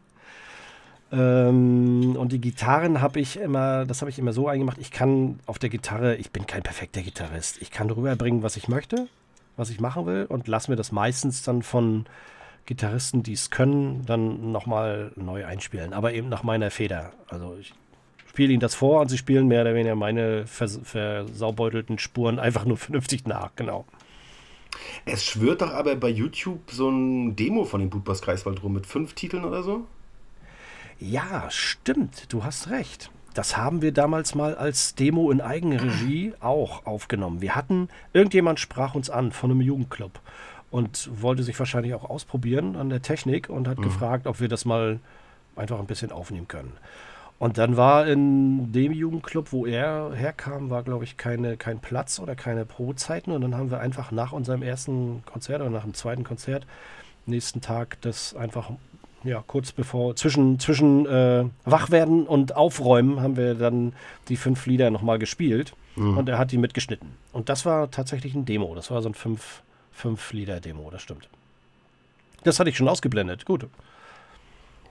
[SPEAKER 6] Ähm, und die Gitarren habe ich immer, das habe ich immer so eingemacht. Ich kann auf der Gitarre, ich bin kein perfekter Gitarrist. Ich kann rüberbringen, was ich möchte, was ich machen will und lasse mir das meistens dann von Gitarristen, die es können, dann nochmal neu einspielen. Aber eben nach meiner Feder. Also ich spiele ihnen das vor und sie spielen mehr oder weniger meine vers versaubeutelten Spuren einfach nur vernünftig nach, genau.
[SPEAKER 4] Es schwört doch aber bei YouTube so ein Demo von dem Bootboss Kreiswald rum mit fünf Titeln oder so.
[SPEAKER 6] Ja, stimmt, du hast recht. Das haben wir damals mal als Demo in Eigenregie auch aufgenommen. Wir hatten, irgendjemand sprach uns an von einem Jugendclub und wollte sich wahrscheinlich auch ausprobieren an der Technik und hat gefragt, ob wir das mal einfach ein bisschen aufnehmen können. Und dann war in dem Jugendclub, wo er herkam, war, glaube ich, keine, kein Platz oder keine Probezeiten. Und dann haben wir einfach nach unserem ersten Konzert oder nach dem zweiten Konzert nächsten Tag das einfach, ja, kurz bevor, zwischen, zwischen äh, Wachwerden und Aufräumen haben wir dann die fünf Lieder nochmal gespielt. Und er hat die mitgeschnitten. Und das war tatsächlich ein Demo. Das war so ein fünf, fünf Lieder-Demo, das stimmt. Das hatte ich schon ausgeblendet. Gut.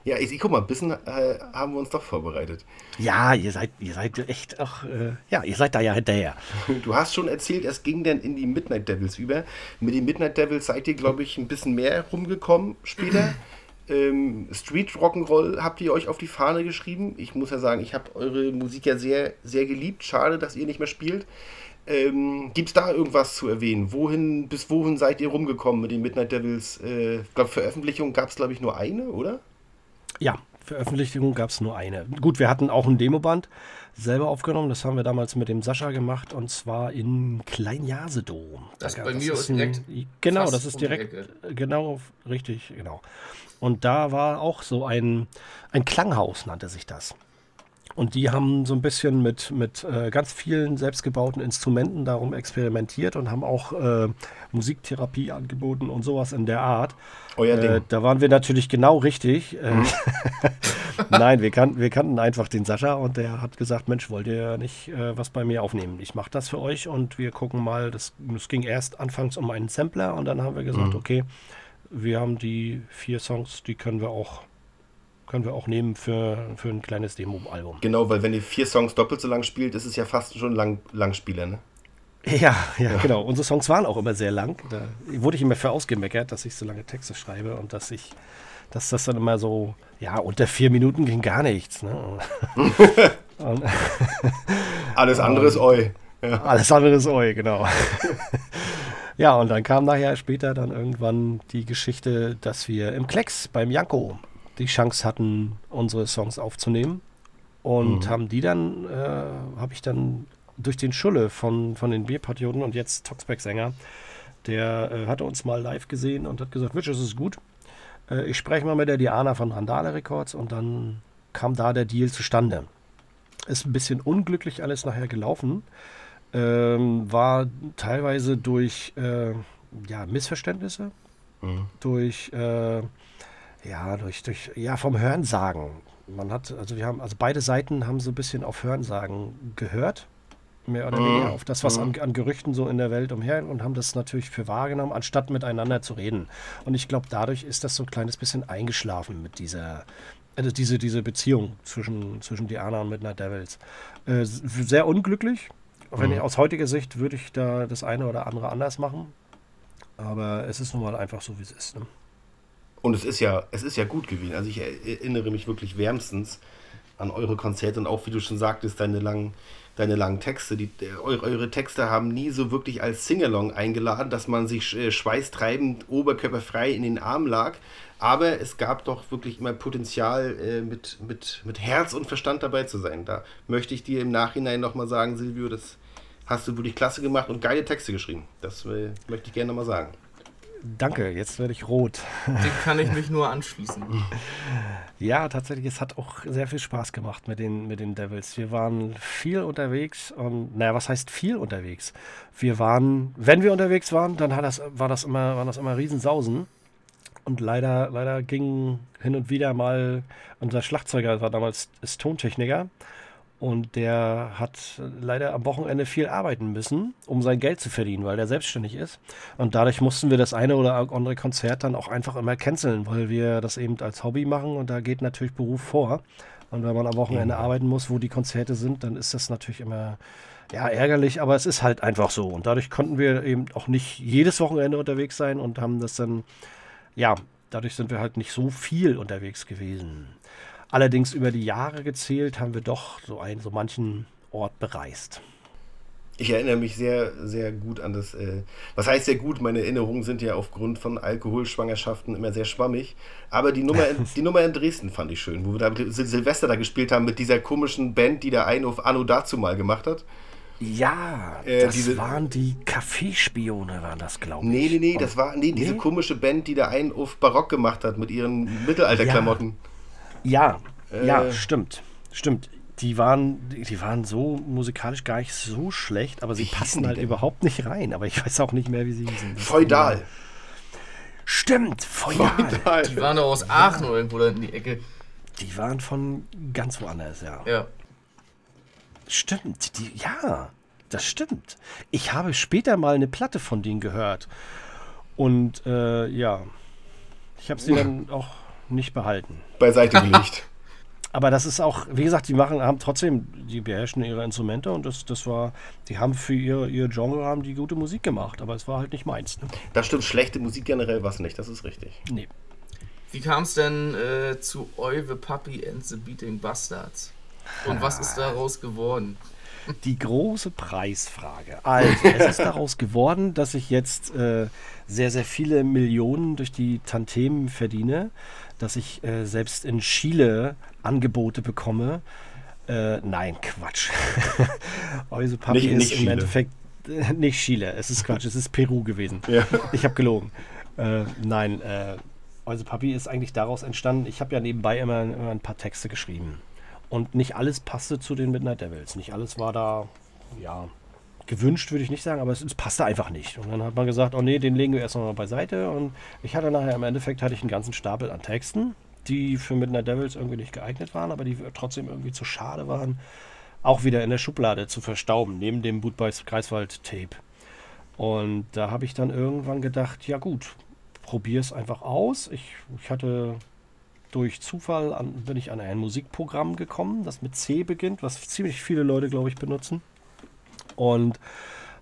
[SPEAKER 4] Ja, ich, ich guck mal, ein bisschen äh, haben wir uns doch vorbereitet.
[SPEAKER 6] Ja, ihr seid, ihr seid echt auch, äh, ja, ihr seid da ja hinterher.
[SPEAKER 4] Du hast schon erzählt, es ging dann in die Midnight Devils über. Mit den Midnight Devils seid ihr, glaube ich, ein bisschen mehr rumgekommen später. ähm, Street Rock'n'Roll habt ihr euch auf die Fahne geschrieben. Ich muss ja sagen, ich habe eure Musik ja sehr, sehr geliebt. Schade, dass ihr nicht mehr spielt. Ähm, Gibt es da irgendwas zu erwähnen? Wohin, bis wohin seid ihr rumgekommen mit den Midnight Devils? Äh, ich glaube, Veröffentlichung gab es, glaube ich, nur eine, oder?
[SPEAKER 6] Ja, Veröffentlichung gab es nur eine. Gut, wir hatten auch ein Demoband selber aufgenommen. Das haben wir damals mit dem Sascha gemacht und zwar in Kleinjasedow.
[SPEAKER 5] Das
[SPEAKER 6] Da-
[SPEAKER 5] bei mir
[SPEAKER 6] ist
[SPEAKER 5] direkt
[SPEAKER 6] Genau,
[SPEAKER 5] fast
[SPEAKER 6] das ist
[SPEAKER 5] um
[SPEAKER 6] direkt,
[SPEAKER 5] Ecke.
[SPEAKER 6] genau, richtig, genau. Und da war auch so ein, ein Klanghaus, nannte sich das. Und die haben so ein bisschen mit, mit äh, ganz vielen selbstgebauten Instrumenten darum experimentiert und haben auch äh, Musiktherapie angeboten und sowas in der Art.
[SPEAKER 4] Euer
[SPEAKER 6] Äh,
[SPEAKER 4] Ding.
[SPEAKER 6] da waren wir natürlich genau richtig. Äh, Nein, wir, kan wir kannten einfach den Sascha und der hat gesagt, Mensch, wollt ihr nicht äh, was bei mir aufnehmen? Ich mache das für euch und wir gucken mal. Das, das ging erst anfangs um einen Sampler und dann haben wir gesagt, okay, wir haben die vier Songs, die können wir auch, können wir auch nehmen für, für ein kleines Demo-Album.
[SPEAKER 4] Genau, weil wenn ihr vier Songs doppelt so lang spielt, ist es ja fast schon lang, Langspieler, ne?
[SPEAKER 6] Ja, ja, genau. Unsere Songs waren auch immer sehr lang. Da wurde ich immer für ausgemeckert, dass ich so lange Texte schreibe und dass ich, dass das dann immer so, ja, unter vier Minuten ging gar nichts. Ne? und,
[SPEAKER 4] Alles andere ist eu. Ja.
[SPEAKER 6] alles andere ist eu, genau. ja, und dann kam nachher später dann irgendwann die Geschichte, dass wir im Klecks beim Janko die Chance hatten, unsere Songs aufzunehmen. Und haben die dann, äh, habe ich dann durch den Schulle von, von den Bierpatrioten und jetzt Toxback-Sänger, der äh, hatte uns mal live gesehen und hat gesagt, Mensch, das ist gut. Äh, ich spreche mal mit der Diana von Randale Records und dann kam da der Deal zustande. Ist ein bisschen unglücklich alles nachher gelaufen. Ähm, war teilweise durch äh, ja, Missverständnisse, durch äh, ja, durch, durch, ja, vom Hörensagen. Man hat, also wir haben, also beide Seiten haben so ein bisschen auf Hörensagen gehört, mehr oder weniger, auf das, was an, an Gerüchten so in der Welt umher und haben das natürlich für wahrgenommen, anstatt miteinander zu reden. Und ich glaube, dadurch ist das so ein kleines bisschen eingeschlafen mit dieser, also diese, diese Beziehung zwischen, zwischen Diana und Midnight Devils. Äh, sehr unglücklich. Wenn ich aus heutiger Sicht würde ich da das eine oder andere anders machen. Aber es ist nun mal einfach so, wie es ist. Ne?
[SPEAKER 4] Und es ist ja, es ist ja gut gewesen. Also ich erinnere mich wirklich wärmstens an eure Konzerte und auch, wie du schon sagtest, deine langen, deine langen Texte. Die, eure, eure Texte haben nie so wirklich als Singalong eingeladen, dass man sich äh, schweißtreibend oberkörperfrei in den Arm lag. Aber es gab doch wirklich immer Potenzial, äh, mit, mit, mit Herz und Verstand dabei zu sein. Da möchte ich dir im Nachhinein nochmal sagen, Silvio, das hast du wirklich klasse gemacht und geile Texte geschrieben. Das äh, möchte ich gerne nochmal sagen.
[SPEAKER 6] Danke, jetzt werde ich rot.
[SPEAKER 5] Dem kann ich mich nur anschließen.
[SPEAKER 6] Ja, tatsächlich, es hat auch sehr viel Spaß gemacht mit den, mit den Devils. Wir waren viel unterwegs und, naja, was heißt viel unterwegs? Wir waren, wenn wir unterwegs waren, dann hat das, war das immer, waren das immer Riesensausen. Und leider, leider ging hin und wieder mal unser Schlagzeuger, war damals ist Tontechniker, und der hat leider am Wochenende viel arbeiten müssen, um sein Geld zu verdienen, weil der selbstständig ist. Und dadurch mussten wir das eine oder andere Konzert dann auch einfach immer canceln, weil wir das eben als Hobby machen und da geht natürlich Beruf vor. Und wenn man am Wochenende ja. arbeiten muss, wo die Konzerte sind, dann ist das natürlich immer ja, ärgerlich, aber es ist halt einfach so. Und dadurch konnten wir eben auch nicht jedes Wochenende unterwegs sein und haben das dann, ja, dadurch sind wir halt nicht so viel unterwegs gewesen. Allerdings über die Jahre gezählt haben wir doch so einen, so manchen Ort bereist.
[SPEAKER 4] Ich erinnere mich sehr, sehr gut an das. Äh, was heißt sehr gut? Meine Erinnerungen sind ja aufgrund von Alkoholschwangerschaften immer sehr schwammig. Aber die Nummer, in, die Nummer in Dresden fand ich schön, wo wir da Sil Silvester da gespielt haben mit dieser komischen Band, die der einen auf Anno dazu mal gemacht hat.
[SPEAKER 6] Ja, äh, das diese, waren die Kaffeespione, waren das, glaube ich.
[SPEAKER 4] Nee, nee, nee, das war nee, diese nee? komische Band, die der einen auf Barock gemacht hat mit ihren Mittelalterklamotten. Ja.
[SPEAKER 6] Ja, äh, ja, stimmt. Stimmt. Die waren, die waren so musikalisch gar nicht so schlecht, aber sie passen halt denn? überhaupt nicht rein. Aber ich weiß auch nicht mehr, wie sie sind.
[SPEAKER 4] Feudal.
[SPEAKER 6] Stimmt, Feudal. Feudal.
[SPEAKER 5] Die waren doch aus Aachen oder irgendwo da in die Ecke.
[SPEAKER 6] Die waren von ganz woanders, ja.
[SPEAKER 5] Ja.
[SPEAKER 6] Stimmt, die, ja, das stimmt. Ich habe später mal eine Platte von denen gehört. Und äh, ja, ich habe sie dann auch nicht behalten.
[SPEAKER 4] Beiseite gelegt.
[SPEAKER 6] Aber das ist auch, wie gesagt, die machen, haben trotzdem, die beherrschen ihre Instrumente und das, das war, die haben für ihr, ihr Genre haben die gute Musik gemacht, aber es war halt nicht meins. Ne?
[SPEAKER 4] Das stimmt, schlechte Musik generell war es nicht, das ist richtig.
[SPEAKER 6] Nee.
[SPEAKER 5] Wie kam es denn äh, zu Euwe Puppy and the Beating Bastards? Und was ist daraus geworden?
[SPEAKER 6] Die große Preisfrage. Also, es ist daraus geworden, dass ich jetzt äh, sehr, sehr viele Millionen durch die Tantemen verdiene dass ich äh, selbst in Chile Angebote bekomme. Äh, nein, Quatsch. Euse Papi nicht, ist nicht im Chile. Endeffekt äh, nicht Chile. Es ist Quatsch, es ist Peru gewesen. Ja. Ich habe gelogen. Äh, nein, äh, Euse Papi ist eigentlich daraus entstanden. Ich habe ja nebenbei immer, immer ein paar Texte geschrieben. Und nicht alles passte zu den Midnight Devils. Nicht alles war da, ja, gewünscht würde ich nicht sagen, aber es, es, passte einfach nicht. Und dann hat man gesagt, oh nee, den legen wir erst mal beiseite. Und ich hatte nachher im Endeffekt hatte ich einen ganzen Stapel an Texten, die für Midnight Devils irgendwie nicht geeignet waren, aber die trotzdem irgendwie zu schade waren, auch wieder in der Schublade zu verstauben, neben dem Bootboys Kreiswald Tape. Und da habe ich dann irgendwann gedacht, ja gut, probier es einfach aus. Ich, ich hatte durch Zufall an, bin ich an ein Musikprogramm gekommen, das mit C beginnt, was ziemlich viele Leute, glaube ich, benutzen. Und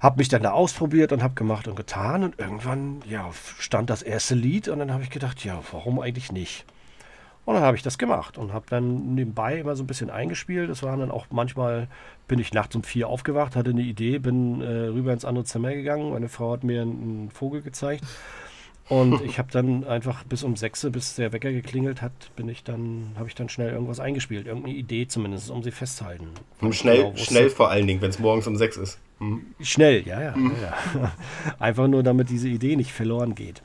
[SPEAKER 6] habe mich dann da ausprobiert und habe gemacht und getan. Und irgendwann, ja, stand das erste Lied und dann habe ich gedacht, ja, warum eigentlich nicht? Und dann habe ich das gemacht und habe dann nebenbei immer so ein bisschen eingespielt. Es waren dann auch manchmal, bin ich nachts um vier aufgewacht, hatte eine Idee, bin äh, rüber ins andere Zimmer gegangen. Meine Frau hat mir einen Vogel gezeigt. Und ich habe dann einfach bis um sechs, bis der Wecker geklingelt hat, bin ich dann, habe ich dann schnell irgendwas eingespielt, irgendeine Idee zumindest, um sie festzuhalten.
[SPEAKER 4] Und schnell, genau, schnell vor allen Dingen, wenn es morgens um sechs ist.
[SPEAKER 6] Mhm. Schnell, ja, ja, mhm. ja. Einfach nur, damit diese Idee nicht verloren geht.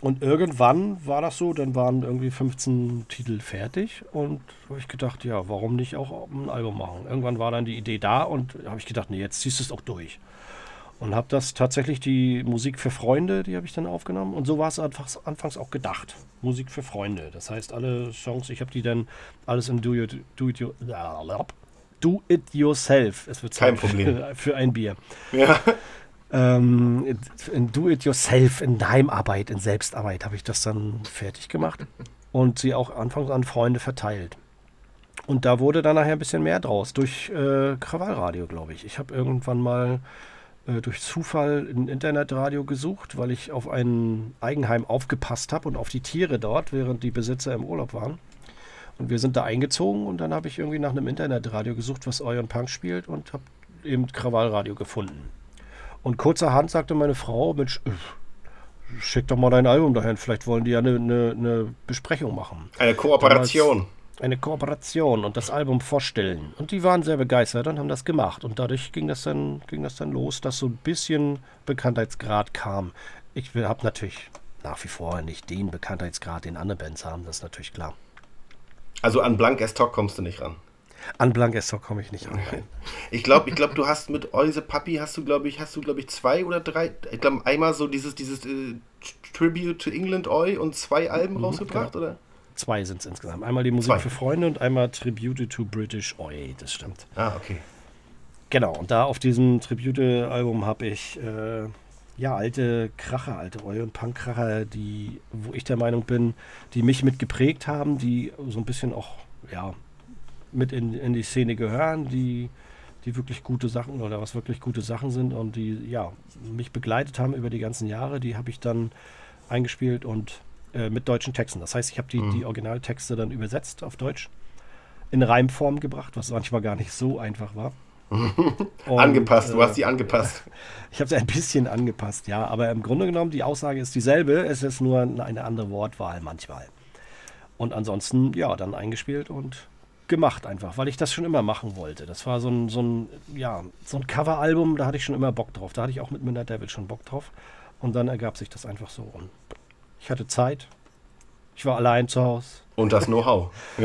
[SPEAKER 6] Und irgendwann war das so, dann waren irgendwie 15 Titel fertig und habe ich gedacht, ja, warum nicht auch ein Album machen? Irgendwann war dann die Idee da und habe ich gedacht, nee, jetzt ziehst du es auch durch. Und habe das tatsächlich die Musik für Freunde, die habe ich dann aufgenommen. Und so war es anfangs, anfangs auch gedacht. Musik für Freunde. Das heißt, alle Songs, ich habe die dann alles in Do, It, do, it, do It Yourself. Es wird
[SPEAKER 4] Kein Problem.
[SPEAKER 6] Für, für, ein Bier. Ja. Ähm, in Do It Yourself, in Heimarbeit, in Selbstarbeit habe ich das dann fertig gemacht. Und sie auch anfangs an Freunde verteilt. Und da wurde dann nachher ein bisschen mehr draus. Durch äh, Krawallradio, glaube ich. Ich habe irgendwann mal äh, durch Zufall ein Internetradio gesucht, weil ich auf ein Eigenheim aufgepasst habe und auf die Tiere dort, während die Besitzer im Urlaub waren. Und wir sind da eingezogen und dann habe ich irgendwie nach einem Internetradio gesucht, was Euren Punk spielt und habe eben Krawallradio gefunden. Und kurzerhand sagte meine Frau, Mensch, äh, schick doch mal dein Album dahin, vielleicht wollen die ja eine, eine, eine Besprechung machen.
[SPEAKER 4] Eine Kooperation.
[SPEAKER 6] Damals eine Kooperation und das Album vorstellen. Und die waren sehr begeistert und haben das gemacht. Und dadurch ging das dann, ging das dann los, dass so ein bisschen Bekanntheitsgrad kam. Ich habe natürlich nach wie vor nicht den Bekanntheitsgrad, den andere Bands haben, das ist natürlich klar.
[SPEAKER 4] Also an Blank as Talk kommst du nicht ran.
[SPEAKER 6] An Blank as Talk komme ich nicht ran.
[SPEAKER 4] Ich glaube, ich glaube, du hast mit Euse Papi hast du, glaube ich, hast du, glaube ich, zwei oder drei. Ich glaube, einmal so dieses, dieses äh, Tribute to England Oi und zwei Alben mhm, rausgebracht, genau. oder?
[SPEAKER 6] Zwei sind es insgesamt. Einmal die Musik Zwei. für Freunde und einmal Tribute to British Oi, das stimmt.
[SPEAKER 4] Ah, okay.
[SPEAKER 6] Genau, und da auf diesem Tribute-Album habe ich äh, ja alte Kracher, alte Oi und Punk-Kracher, die, wo ich der Meinung bin, die mich mit geprägt haben, die so ein bisschen auch, ja, mit in, in die Szene gehören, die, die wirklich gute Sachen oder was wirklich gute Sachen sind und die, ja, mich begleitet haben über die ganzen Jahre, die habe ich dann eingespielt und äh, mit deutschen Texten. Das heißt, ich habe die, mhm. die Originaltexte dann übersetzt auf Deutsch, in Reimform gebracht, was manchmal gar nicht so einfach war.
[SPEAKER 4] Und, angepasst, du hast die äh, angepasst.
[SPEAKER 6] Ich habe sie ein bisschen angepasst, ja, aber im Grunde genommen, die Aussage ist dieselbe, es ist nur eine andere Wortwahl manchmal. Und ansonsten, ja, dann eingespielt und gemacht einfach, weil ich das schon immer machen wollte. Das war so ein, so ein, ja, so ein Coveralbum, da hatte ich schon immer Bock drauf. Da hatte ich auch mit Midnight Devil schon Bock drauf. Und dann ergab sich das einfach so. Und ich hatte Zeit. Ich war allein zu Hause.
[SPEAKER 4] Und das Know-how.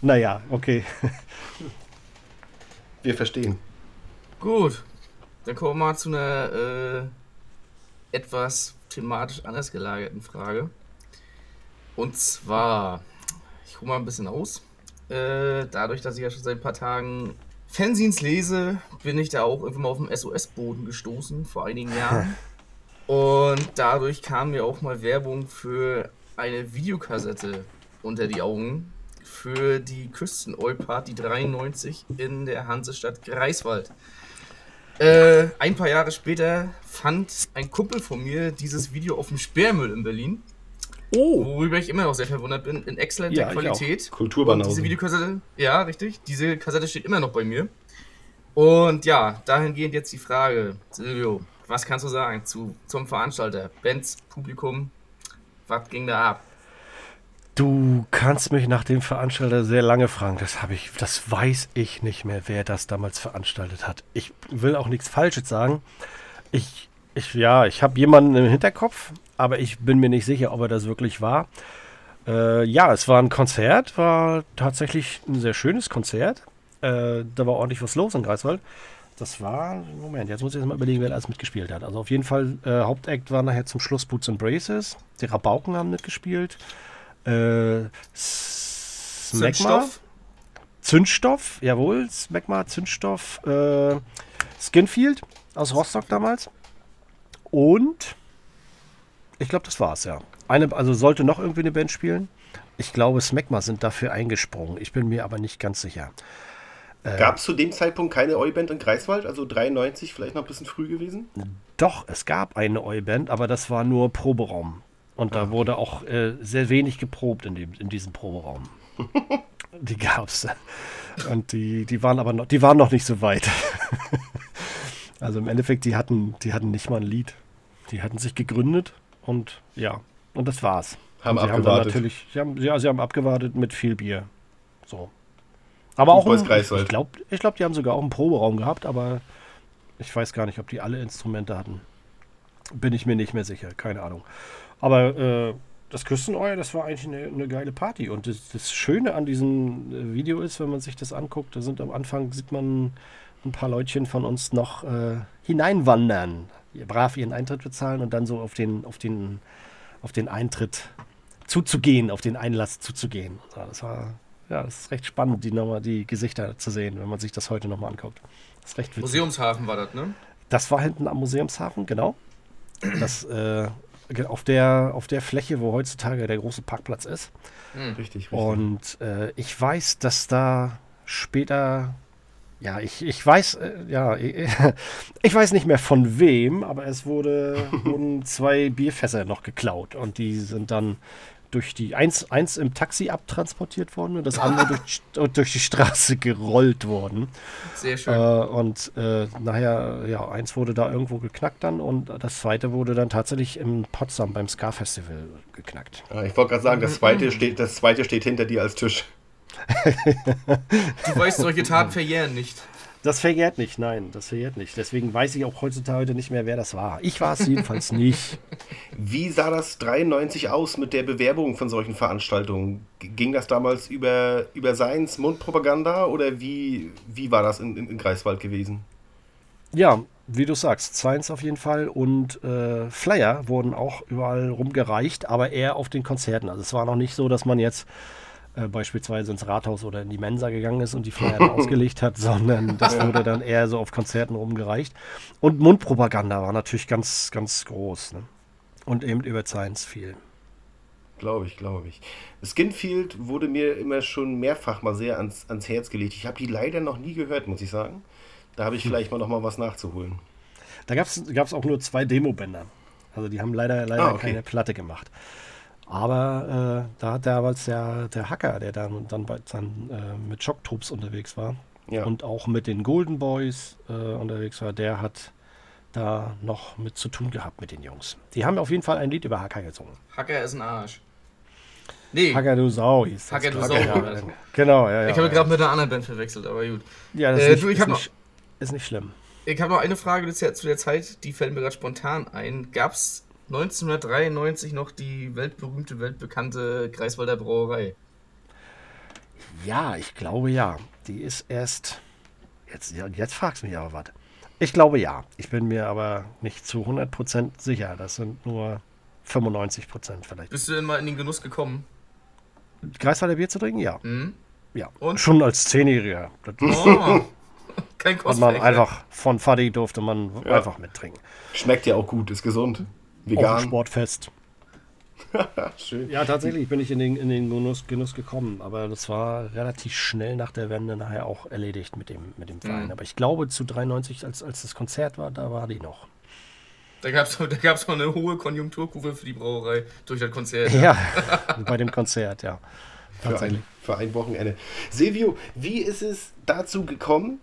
[SPEAKER 6] naja, okay.
[SPEAKER 4] Wir verstehen.
[SPEAKER 5] Gut. Dann kommen wir mal zu einer äh, etwas thematisch anders gelagerten Frage. Und zwar, ich hole mal ein bisschen aus. Äh, dadurch, dass ich ja schon seit ein paar Tagen Fanzines lese, bin ich da auch irgendwann mal auf dem SOS-Boden gestoßen vor einigen Jahren. Und dadurch kam mir auch mal Werbung für eine Videokassette unter die Augen für die Küsten-Oi-Party 93 in der Hansestadt Greifswald. Äh, ein paar Jahre später fand ein Kumpel von mir dieses Video auf dem Sperrmüll in Berlin. Oh. Worüber ich immer noch sehr verwundert bin, in exzellenter ja, Qualität.
[SPEAKER 4] Kulturbanause.
[SPEAKER 5] Diese Videokassette, ja, richtig. Diese Kassette steht immer noch bei mir. Und ja, dahingehend jetzt die Frage, Silvio, was kannst du sagen zu, zum Veranstalter? Bands, Publikum, was ging da ab?
[SPEAKER 6] Du kannst mich nach dem Veranstalter sehr lange fragen. Das habe ich, das weiß ich nicht mehr, wer das damals veranstaltet hat. Ich will auch nichts Falsches sagen. Ich, ich ja, ich habe jemanden im Hinterkopf, aber ich bin mir nicht sicher, ob er das wirklich war. Äh, ja, es war ein Konzert, war tatsächlich ein sehr schönes Konzert. Äh, da war ordentlich was los in Greifswald. Das war, Moment, jetzt muss ich jetzt mal überlegen, wer alles mitgespielt hat. Also auf jeden Fall, äh, Hauptakt war nachher zum Schluss Boots and Braces. Die Rabauken haben mitgespielt. Äh, Zündstoff. Zündstoff, jawohl, Smegma, Zündstoff. Äh, Skinfield aus Rostock damals. Und ich glaube, das war's, ja. Eine, also sollte noch irgendwie eine Band spielen. Ich glaube, Smegma sind dafür eingesprungen. Ich bin mir aber nicht ganz sicher.
[SPEAKER 4] Äh, gab es zu dem Zeitpunkt keine Oi-Band in Greifswald? Also 93, vielleicht noch ein bisschen früh gewesen?
[SPEAKER 6] Doch, es gab eine Oi-Band, aber das war nur Proberaum. Und da ah. wurde auch äh, sehr wenig geprobt in, dem, in diesem Proberaum. die gab's. Und die, die waren aber noch, die waren noch nicht so weit. also im Endeffekt, die hatten, die hatten nicht mal ein Lied. Die hatten sich gegründet und ja, und das war's.
[SPEAKER 4] Haben
[SPEAKER 6] und
[SPEAKER 4] sie abgewartet. Haben
[SPEAKER 6] natürlich, sie haben, ja, sie haben abgewartet mit viel Bier. So. Aber auch, ein, ich glaube, ich glaub, die haben sogar auch einen Proberaum gehabt, aber ich weiß gar nicht, ob die alle Instrumente hatten. Bin ich mir nicht mehr sicher, keine Ahnung. Aber äh, das Küsteneuer, das war eigentlich eine, eine geile Party. Und das, das, Schöne an diesem äh, Video ist, wenn man sich das anguckt, da sind am Anfang, sieht man ein paar Leutchen von uns noch äh, hineinwandern, brav ihren Eintritt bezahlen und dann so auf den, auf den, auf den Eintritt zuzugehen, auf den Einlass zuzugehen. das war ja, das ist recht spannend, die, nochmal, die Gesichter zu sehen, wenn man sich das heute nochmal anguckt. Das ist recht
[SPEAKER 5] witzig. Museumshafen war das, ne?
[SPEAKER 6] Das war hinten am Museumshafen, genau. Das, äh, auf, der, auf der Fläche, wo heutzutage der große Parkplatz ist.
[SPEAKER 4] Mhm. Richtig, richtig.
[SPEAKER 6] Und äh, ich weiß, dass da später Ja, ich, ich weiß, äh, ja, ich, ich weiß nicht mehr von wem, aber es wurde, wurden zwei Bierfässer noch geklaut und die sind dann durch die eins, eins im Taxi abtransportiert worden und das andere durch, die- durch die Straße gerollt worden.
[SPEAKER 5] Sehr
[SPEAKER 6] Äh,
[SPEAKER 5] schön.
[SPEAKER 6] und äh, nachher, ja, eins wurde da irgendwo geknackt dann und das zweite wurde dann tatsächlich in Potsdam beim Ska Festival geknackt.
[SPEAKER 4] Ah, ich wollte gerade sagen, das zweite, steht, das zweite steht hinter dir als Tisch.
[SPEAKER 5] Du weißt, solche Taten verjähren nicht.
[SPEAKER 6] Das verjährt nicht, nein, das verjährt nicht. Deswegen weiß ich auch heutzutage nicht mehr, wer das war. Ich war es jedenfalls nicht.
[SPEAKER 4] Wie sah das 93 aus mit der Bewerbung von solchen Veranstaltungen? Ging das damals über, über Seins Mundpropaganda oder wie, wie war das in, in, in Greifswald gewesen?
[SPEAKER 6] Ja, wie du sagst, Science auf jeden Fall und äh, Flyer wurden auch überall rumgereicht, aber eher auf den Konzerten. Also es war noch nicht so, dass man jetzt äh, beispielsweise ins Rathaus oder in die Mensa gegangen ist und die Flyer ausgelegt hat, sondern das wurde dann eher so auf Konzerten rumgereicht. Und Mundpropaganda war natürlich ganz, ganz groß. Ne? Und eben über Science viel.
[SPEAKER 4] Glaube ich, glaube ich. Skinfield wurde mir immer schon mehrfach mal sehr ans, ans Herz gelegt. Ich habe die leider noch nie gehört, muss ich sagen. Da habe ich vielleicht mal noch mal was nachzuholen.
[SPEAKER 6] Da gab es auch nur zwei Demobänder. Also die haben leider, leider
[SPEAKER 4] Ah, okay.
[SPEAKER 6] keine Platte gemacht. Aber äh, da hat damals der, der Hacker, der dann, dann, bei, dann äh, mit Schocktroops unterwegs war
[SPEAKER 4] Ja.
[SPEAKER 6] und auch mit den Golden Boys äh, unterwegs war, der hat da noch mit zu tun gehabt mit den Jungs. Die haben auf jeden Fall ein Lied über Hacker gesungen.
[SPEAKER 5] Hacker ist ein Arsch. Nee,
[SPEAKER 6] Hacker du Sau hieß das.
[SPEAKER 5] Hacker du Sau
[SPEAKER 6] Ja, genau, ja, ja.
[SPEAKER 5] ich habe
[SPEAKER 6] ja.
[SPEAKER 5] gerade mit einer anderen Band verwechselt, aber gut.
[SPEAKER 6] ja, das ist,
[SPEAKER 5] Äh,
[SPEAKER 6] nicht,
[SPEAKER 5] du,
[SPEAKER 6] ist, nicht, ist nicht schlimm.
[SPEAKER 5] Ich habe noch eine Frage zu der- zu der Zeit, die fällt mir gerade spontan ein. Gab es 1993 noch die weltberühmte, weltbekannte Greifswalder Brauerei?
[SPEAKER 6] Ja, ich glaube ja. Die ist erst. Jetzt, jetzt fragst du mich aber was. Ich glaube ja. Ich bin mir aber nicht zu 100% sicher. Das sind nur 95% vielleicht.
[SPEAKER 5] Bist du denn mal in den Genuss gekommen?
[SPEAKER 6] Greifswalder Bier zu trinken? Ja.
[SPEAKER 5] Hm?
[SPEAKER 6] ja.
[SPEAKER 5] Und?
[SPEAKER 6] Schon als Zehnjähriger.
[SPEAKER 5] Oh, kein
[SPEAKER 6] hat man
[SPEAKER 5] Kostverächter.
[SPEAKER 6] einfach von Fadi durfte man
[SPEAKER 4] Ja.
[SPEAKER 6] einfach mittrinken.
[SPEAKER 4] Schmeckt ja auch gut, ist gesund. Vegan.
[SPEAKER 6] Sportfest.
[SPEAKER 4] Schön.
[SPEAKER 6] Ja, tatsächlich bin ich in den, in den Genuss, Genuss gekommen, aber das war relativ schnell nach der Wende nachher auch erledigt mit dem, mit dem Verein.
[SPEAKER 5] Mhm.
[SPEAKER 6] Aber ich glaube, zu 93, als, als das Konzert war, da war die noch.
[SPEAKER 5] Da gab es da gab's noch eine hohe Konjunkturkurve für die Brauerei durch das Konzert.
[SPEAKER 6] Ja, bei dem Konzert, ja.
[SPEAKER 4] Für
[SPEAKER 6] Tatsächlich.
[SPEAKER 4] ein, für ein Wochenende. Silvio, wie ist es dazu gekommen,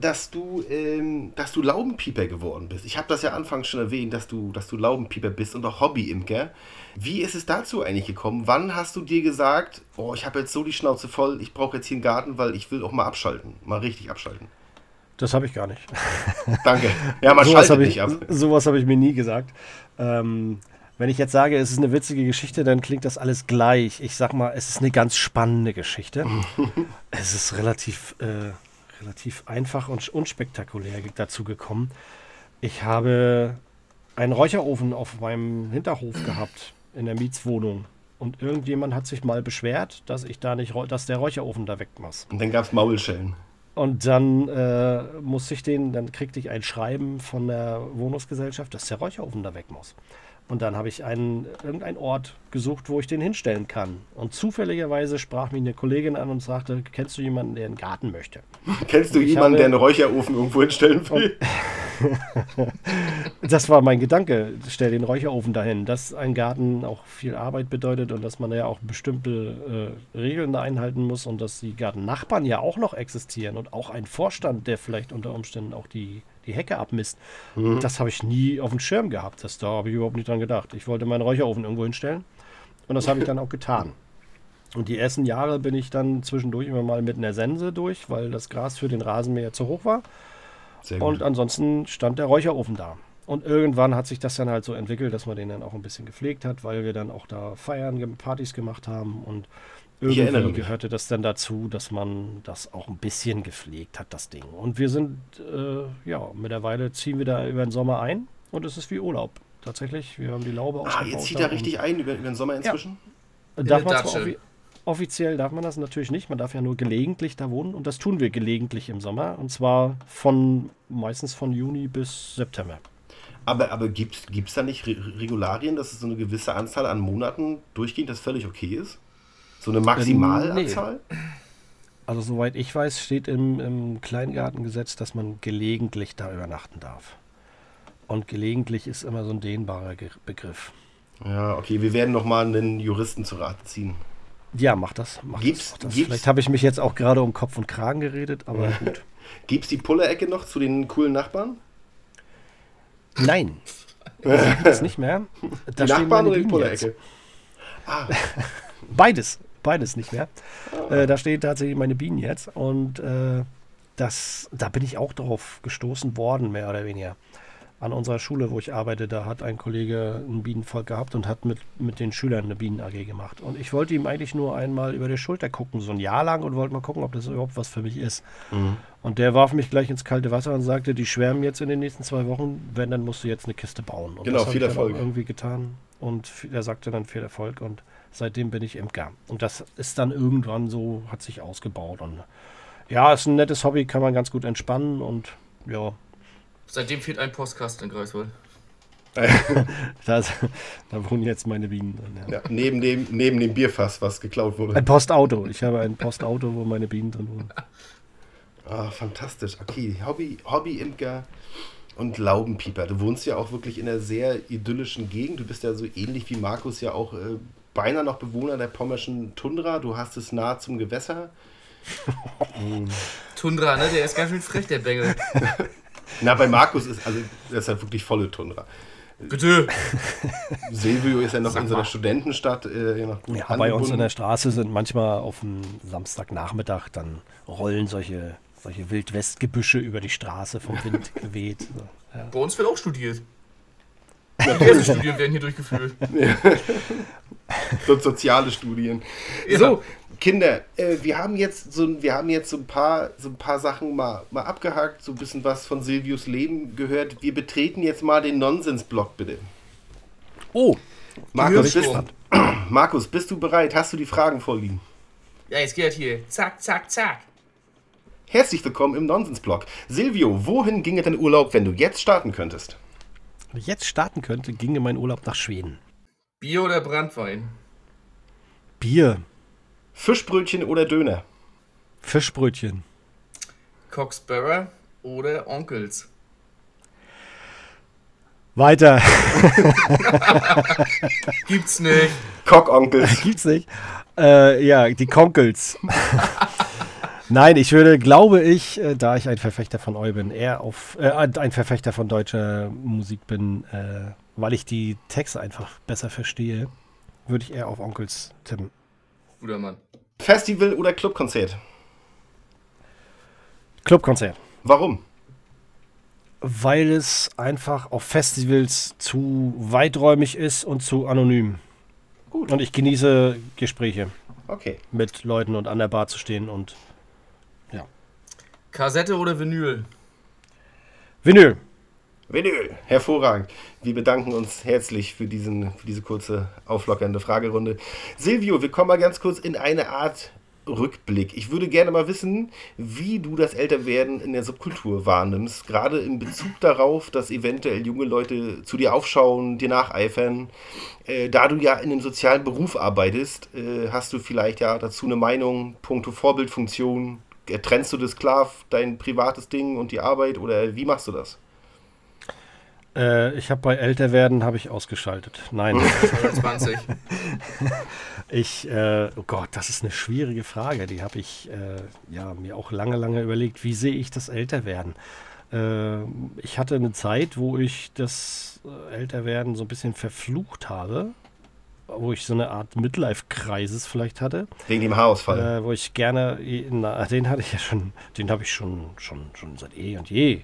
[SPEAKER 4] dass du, ähm, dass du Laubenpieper geworden bist? Ich habe das ja anfangs schon erwähnt, dass du, dass du Laubenpieper bist und auch Hobbyimker. Wie ist es dazu eigentlich gekommen? Wann hast du dir gesagt, oh, ich habe jetzt so die Schnauze voll, ich brauche jetzt hier einen Garten, weil ich will auch mal abschalten, mal richtig abschalten?
[SPEAKER 6] Das habe ich gar nicht.
[SPEAKER 4] Danke. Ja, man
[SPEAKER 6] sowas
[SPEAKER 4] schaltet
[SPEAKER 6] habe
[SPEAKER 4] nicht
[SPEAKER 6] ich,
[SPEAKER 4] ab.
[SPEAKER 6] sowas habe ich mir nie gesagt. Ähm, wenn ich jetzt sage, es ist eine witzige Geschichte, dann klingt das alles gleich. Ich sag mal, es ist eine ganz spannende Geschichte. es ist relativ, äh, relativ einfach und unspektakulär dazu gekommen. Ich habe einen Räucherofen auf meinem Hinterhof gehabt in der Mietswohnung. Und irgendjemand hat sich mal beschwert, dass ich da nicht, dass der Räucherofen da weg muss.
[SPEAKER 4] Und dann gab es Maulschellen.
[SPEAKER 6] Und dann äh, musste ich den, dann kriegte ich ein Schreiben von der Wohnungsgesellschaft, dass der Räucherofen da weg muss. Und dann habe ich einen, irgendeinen Ort gesucht, wo ich den hinstellen kann. Und zufälligerweise sprach mich eine Kollegin an und sagte, kennst du jemanden, der einen Garten möchte?
[SPEAKER 4] Kennst du jemanden,
[SPEAKER 6] habe-
[SPEAKER 4] der einen Räucherofen irgendwo hinstellen will?
[SPEAKER 6] Das war mein Gedanke, stell den Räucherofen dahin, dass ein Garten auch viel Arbeit bedeutet und dass man ja auch bestimmte äh, Regeln da einhalten muss und dass die Gartennachbarn ja auch noch existieren und auch ein Vorstand, der vielleicht unter Umständen auch die, die Hecke abmisst. Das habe ich nie auf dem Schirm gehabt. Das, da habe ich überhaupt nicht dran gedacht. Ich wollte meinen Räucherofen irgendwo hinstellen und das habe ich dann auch getan. Und die ersten Jahre bin ich dann zwischendurch immer mal mit einer Sense durch, weil das Gras für den Rasenmäher zu hoch war.
[SPEAKER 4] Sehr
[SPEAKER 6] Und ansonsten stand der Räucherofen da. Und irgendwann hat sich das dann halt so entwickelt, dass man den dann auch ein bisschen gepflegt hat, weil wir dann auch da Feiern, Partys gemacht haben. Und irgendwie gehörte das dann dazu, dass man das auch ein bisschen gepflegt hat, das Ding. Und wir sind, äh, ja, mittlerweile ziehen wir da über den Sommer ein und es ist wie Urlaub. Tatsächlich, wir haben die Laube
[SPEAKER 4] Ah,
[SPEAKER 6] ausgebaut
[SPEAKER 4] jetzt zieht
[SPEAKER 6] da
[SPEAKER 4] er richtig ein über, über den Sommer inzwischen?
[SPEAKER 6] und Darf man zwar
[SPEAKER 5] Datsche.
[SPEAKER 6] offi offiziell darf man das natürlich nicht, man darf ja nur gelegentlich da wohnen und das tun wir gelegentlich im Sommer und zwar von meistens von Juni bis September.
[SPEAKER 4] Aber, aber gibt es da nicht Re Regularien, dass es so eine gewisse Anzahl an Monaten durchgehend das völlig okay ist? So eine Maximalanzahl?
[SPEAKER 6] Also soweit ich weiß, steht im, im Kleingartengesetz, dass man gelegentlich da übernachten darf. Und gelegentlich ist immer so ein dehnbarer Begriff.
[SPEAKER 4] Ja, okay, wir werden nochmal einen Juristen zu Rate ziehen.
[SPEAKER 6] Ja, mach das. Mach
[SPEAKER 4] Gibt's-
[SPEAKER 6] das, mach das.
[SPEAKER 4] gibt's-
[SPEAKER 6] Vielleicht habe ich mich jetzt auch gerade um Kopf und Kragen geredet, aber gut.
[SPEAKER 4] Gibt's die Pullerecke noch zu den coolen Nachbarn?
[SPEAKER 6] Nein. Gibt's nicht mehr. Da
[SPEAKER 4] die Nachbarn oder die
[SPEAKER 6] jetzt.
[SPEAKER 4] Pullerecke?
[SPEAKER 6] Beides. Beides nicht mehr. Äh, da stehen tatsächlich meine Bienen jetzt. Und äh, das, da bin ich auch drauf gestoßen worden, mehr oder weniger. An unserer Schule, wo ich arbeite, da hat ein Kollege ein Bienenvolk gehabt und hat mit, mit den Schülern eine Bienen-AG gemacht. Und ich wollte ihm eigentlich nur einmal über die Schulter gucken, so ein Jahr lang, und wollte mal gucken, ob das überhaupt was für mich ist. Und der warf mich gleich ins kalte Wasser und sagte, die schwärmen jetzt in den nächsten zwei Wochen, wenn, dann musst du jetzt eine Kiste bauen. Und
[SPEAKER 4] Genau, viel Erfolg.
[SPEAKER 6] irgendwie getan. Und er sagte dann viel Erfolg und seitdem bin ich Imker. Und das ist dann irgendwann so, hat sich ausgebaut. Und ja, ist ein nettes Hobby, kann man ganz gut entspannen und ja,
[SPEAKER 5] Seitdem fehlt ein Postkasten in Greifswald.
[SPEAKER 6] da, da wohnen jetzt meine Bienen drin. Ja.
[SPEAKER 4] Ja, neben, dem, neben dem Bierfass, was geklaut wurde.
[SPEAKER 6] Ein Postauto. Ich habe ein Postauto, wo meine Bienen drin wohnen.
[SPEAKER 4] Ah, fantastisch. Okay, Hobby, Hobby-Imker und Laubenpieper. Du wohnst ja auch wirklich in einer sehr idyllischen Gegend. Du bist ja so ähnlich wie Markus ja auch äh, beinahe noch Bewohner der pommerschen Tundra. Du hast es nah zum Gewässer.
[SPEAKER 5] Tundra, ne? Der ist ganz schön frech, der Bengel.
[SPEAKER 4] Na, bei Markus ist, also, das ist halt wirklich volle Tundra.
[SPEAKER 5] Bitte.
[SPEAKER 4] Silvio ist ja noch
[SPEAKER 5] Sag
[SPEAKER 4] in so einer
[SPEAKER 5] mal.
[SPEAKER 4] Studentenstadt. Äh, noch gut
[SPEAKER 6] Ja, bei uns in der Straße sind manchmal auf dem Samstagnachmittag dann rollen solche, solche Wildwestgebüsche über die Straße vom Wind geweht. So, ja.
[SPEAKER 5] Bei uns wird auch studiert. Diverse Studien werden hier durchgeführt.
[SPEAKER 4] so soziale Studien.
[SPEAKER 5] Ja.
[SPEAKER 4] So, Kinder, äh, wir haben jetzt so, ein- wir haben jetzt so ein paar, so ein paar Sachen mal, mal abgehakt, so ein bisschen was von Silvius Leben gehört. Wir betreten jetzt mal den Nonsensblock, bitte.
[SPEAKER 6] Oh,
[SPEAKER 4] Markus bist,
[SPEAKER 5] du?
[SPEAKER 4] Markus, bist du bereit? Hast du die Fragen vorliegen?
[SPEAKER 5] Ja, jetzt geht das hier. Zack, zack, zack.
[SPEAKER 4] Herzlich willkommen im Nonsensblock. Silvio, wohin ginge dein Urlaub, wenn du jetzt starten könntest?
[SPEAKER 6] wenn ich jetzt starten könnte, ginge mein Urlaub nach Schweden.
[SPEAKER 5] Bier oder Brandwein?
[SPEAKER 6] Bier,
[SPEAKER 4] Fischbrötchen oder Döner?
[SPEAKER 6] Fischbrötchen,
[SPEAKER 5] Coxsparrow oder Onkels?
[SPEAKER 6] weiter.
[SPEAKER 5] Gibt's nicht.
[SPEAKER 4] Cockonkel.
[SPEAKER 6] Gibt's nicht. Äh, ja, die Konkels. Nein, ich würde, glaube ich, äh, da ich ein Verfechter von Eu bin, eher auf, äh, ein Verfechter von deutscher Musik bin, äh, weil ich die Texte einfach besser verstehe, würde ich eher auf Onkels tippen.
[SPEAKER 5] Guter Mann.
[SPEAKER 4] Festival oder Clubkonzert?
[SPEAKER 6] Clubkonzert.
[SPEAKER 4] Warum?
[SPEAKER 6] Weil es einfach auf Festivals zu weiträumig ist und zu anonym.
[SPEAKER 4] Gut.
[SPEAKER 6] Und ich genieße Gespräche
[SPEAKER 4] Okay.
[SPEAKER 6] mit Leuten und an der Bar zu stehen und
[SPEAKER 5] Kassette oder Vinyl?
[SPEAKER 6] Vinyl.
[SPEAKER 4] Vinyl. Hervorragend. Wir bedanken uns herzlich für, diesen, für diese kurze, auflockernde Fragerunde. Silvio, wir kommen mal ganz kurz in eine Art Rückblick. Ich würde gerne mal wissen, wie du das Älterwerden in der Subkultur wahrnimmst, gerade in Bezug darauf, dass eventuell junge Leute zu dir aufschauen, dir nacheifern. Äh, da du ja in einem sozialen Beruf arbeitest, äh, hast du vielleicht ja dazu eine Meinung, puncto Vorbildfunktion. Äh, Trennst du das klar, dein privates Ding und die Arbeit oder wie machst du das?
[SPEAKER 6] Äh, ich habe bei Älterwerden habe ich ausgeschaltet. Nein.
[SPEAKER 5] 20.
[SPEAKER 6] Ich, äh, oh Gott, das ist eine schwierige Frage. Die habe ich äh, ja, mir auch lange, lange überlegt. Wie sehe ich das Älterwerden? Äh, ich hatte eine Zeit, wo ich das äh, Älterwerden so ein bisschen verflucht habe, wo ich so eine Art Midlife-Kreises vielleicht hatte,
[SPEAKER 4] Wegen dem Haarausfall.
[SPEAKER 6] äh, wo ich gerne, na, den hatte ich ja schon, den habe ich schon, schon, schon seit eh und je.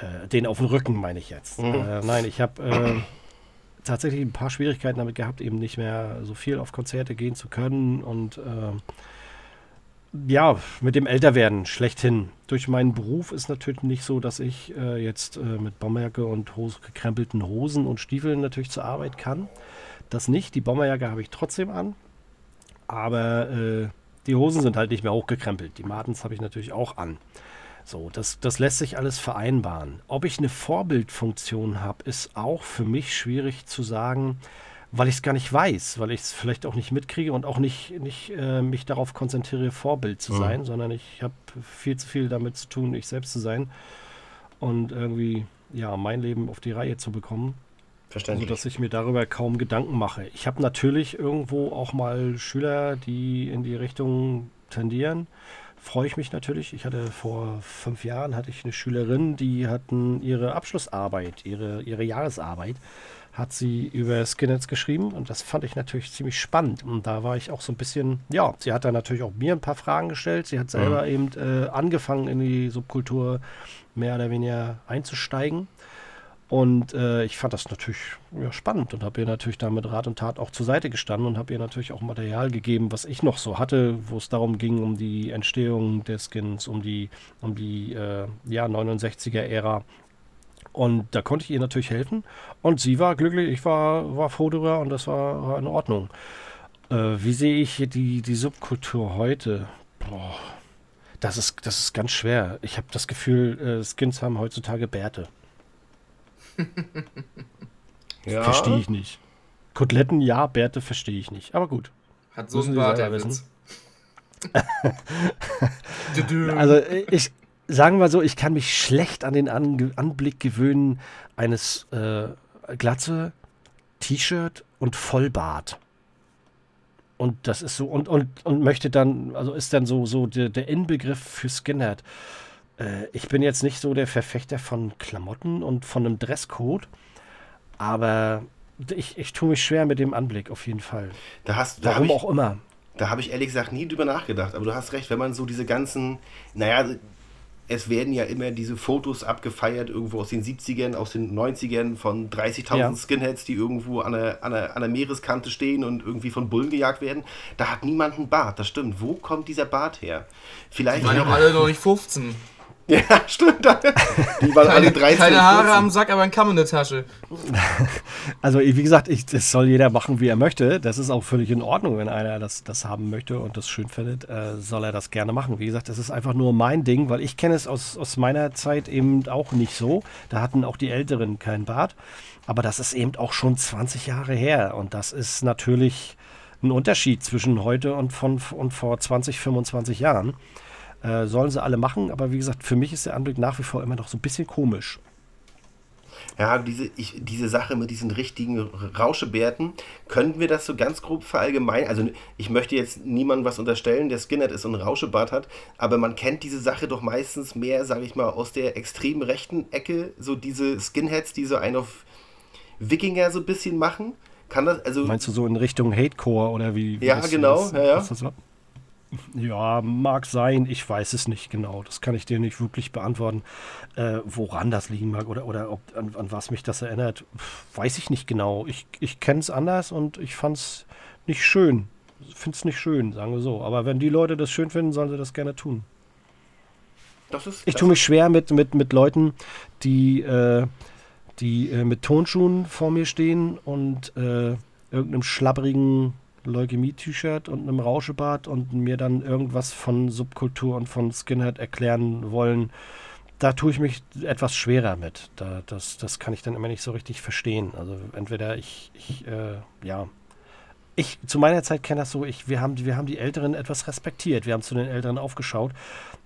[SPEAKER 6] Äh, den auf dem Rücken meine ich jetzt. Äh, nein, ich habe äh, tatsächlich ein paar Schwierigkeiten damit gehabt, eben nicht mehr so viel auf Konzerte gehen zu können und äh, ja, mit dem Älterwerden schlechthin. Durch meinen Beruf ist natürlich nicht so, dass ich äh, jetzt äh, mit Bomberjacke und Hose, gekrempelten Hosen und Stiefeln natürlich zur Arbeit kann. Das nicht. Die Bomberjacke habe ich trotzdem an. Aber äh, die Hosen sind halt nicht mehr hochgekrempelt. Die Martens habe ich natürlich auch an. So, das, das lässt sich alles vereinbaren. Ob ich eine Vorbildfunktion habe, ist auch für mich schwierig zu sagen, weil ich es gar nicht weiß, weil ich es vielleicht auch nicht mitkriege und auch nicht, nicht äh, mich darauf konzentriere, Vorbild zu
[SPEAKER 4] Mhm.
[SPEAKER 6] sein, sondern ich habe viel zu viel damit zu tun, ich selbst zu sein und irgendwie ja mein Leben auf die Reihe zu bekommen,
[SPEAKER 4] Verständlich.
[SPEAKER 6] sodass ich mir darüber kaum Gedanken mache. Ich habe natürlich irgendwo auch mal Schüler, die in die Richtung tendieren. Freue ich mich natürlich. Ich hatte vor fünf Jahren hatte ich eine Schülerin, die hatten ihre Abschlussarbeit, ihre, ihre Jahresarbeit, hat sie über Skinheads geschrieben und das fand ich natürlich ziemlich spannend. Und da war ich auch so ein bisschen, ja, sie hat dann natürlich auch mir ein paar Fragen gestellt. Sie hat selber eben äh, angefangen, in die Subkultur mehr oder weniger einzusteigen. Und äh, ich fand das natürlich ja, spannend und habe ihr natürlich da mit Rat und Tat auch zur Seite gestanden und habe ihr natürlich auch Material gegeben, was ich noch so hatte, wo es darum ging, um die Entstehung der Skins, um die, um die äh, ja, 69er-Ära. Und da konnte ich ihr natürlich helfen. Und sie war glücklich, ich war, war froh darüber und das war, war in Ordnung. Äh, wie sehe ich die, die Subkultur heute? Boah, das ist, das ist ganz schwer. Ich habe das Gefühl, äh, Skins haben heutzutage Bärte.
[SPEAKER 4] ja.
[SPEAKER 6] Verstehe ich nicht. Koteletten, ja, Bärte verstehe ich nicht. Aber gut.
[SPEAKER 5] Hat so ein Bart, der
[SPEAKER 6] wissen. Also ich sagen wir so, ich kann mich schlecht an den An Anblick gewöhnen eines äh, Glatze, T-Shirt und Vollbart. Und das ist so, und, und, und möchte dann, also ist dann so, so der, der Inbegriff für Skinhead. Äh, ich bin jetzt nicht so der Verfechter von Klamotten und von einem Dresscode, aber ich, ich tue mich schwer mit dem Anblick auf jeden Fall.
[SPEAKER 4] Da hast da
[SPEAKER 6] Warum
[SPEAKER 4] ich,
[SPEAKER 6] auch immer.
[SPEAKER 4] Da habe ich ehrlich gesagt nie drüber nachgedacht. Aber du hast recht, wenn man so diese ganzen, naja, es werden ja immer diese Fotos abgefeiert, irgendwo aus den 70ern, aus den 90ern von 30.000
[SPEAKER 6] Ja.
[SPEAKER 4] Skinheads, die irgendwo an der, an, der, an der Meereskante stehen und irgendwie von Bullen gejagt werden. Da hat niemand einen Bart, das stimmt. Wo kommt dieser Bart her? Vielleicht.
[SPEAKER 5] Die waren ja auch alle noch nicht 15.
[SPEAKER 4] ja, stimmt. Die waren alle
[SPEAKER 5] Keine,
[SPEAKER 4] 13.
[SPEAKER 5] keine Haare
[SPEAKER 4] 14.
[SPEAKER 5] am Sack, aber ein Kamm in der Tasche.
[SPEAKER 6] Also wie gesagt, ich, das soll jeder machen, wie er möchte. Das ist auch völlig in Ordnung, wenn einer das, das haben möchte und das schön findet, äh, soll er das gerne machen. Wie gesagt, das ist einfach nur mein Ding, weil ich kenne es aus, aus meiner Zeit eben auch nicht so. Da hatten auch die Älteren keinen Bart. Aber das ist eben auch schon 20 Jahre her. Und das ist natürlich ein Unterschied zwischen heute und, von, und vor 20, 25 Jahren. Äh, sollen sie alle machen, aber wie gesagt, für mich ist der Anblick nach wie vor immer noch so ein bisschen komisch.
[SPEAKER 4] Ja, diese, ich, diese Sache mit diesen richtigen Rauschebärten, könnten wir das so ganz grob verallgemeinern? Also ich möchte jetzt niemandem was unterstellen, der Skinhead ist und einen Rauschebart hat, aber man kennt diese Sache doch meistens mehr, sage ich mal, aus der extrem rechten Ecke, so diese Skinheads, die so einen auf Wikinger so ein bisschen machen. Kann das, also
[SPEAKER 6] Meinst du so in Richtung Hatecore oder wie? wie
[SPEAKER 4] Ja,
[SPEAKER 6] das-
[SPEAKER 4] genau,
[SPEAKER 6] was-
[SPEAKER 4] ja, ja.
[SPEAKER 6] Ja, mag sein, ich weiß es nicht genau. Das kann ich dir nicht wirklich beantworten, äh, woran das liegen mag oder, oder ob, an, an was mich das erinnert. Weiß ich nicht genau. Ich, ich kenne es anders und ich fand es nicht schön. Finde es nicht schön, sagen wir so. Aber wenn die Leute das schön finden, sollen sie das gerne tun.
[SPEAKER 4] das ist.
[SPEAKER 6] Ich tue mich schwer mit, mit, mit Leuten, die, äh, die äh, mit Tonschuhen vor mir stehen und äh, irgendeinem schlabberigen Leukämie-T-Shirt und einem Rauschebart und mir dann irgendwas von Subkultur und von Skinhead erklären wollen. Da tue ich mich etwas schwerer mit. Da, das, das kann ich dann immer nicht so richtig verstehen. Also entweder ich, ich äh, ja, ich zu meiner Zeit kenne das so, ich, wir, haben, wir haben die Älteren etwas respektiert. Wir haben zu den Älteren aufgeschaut.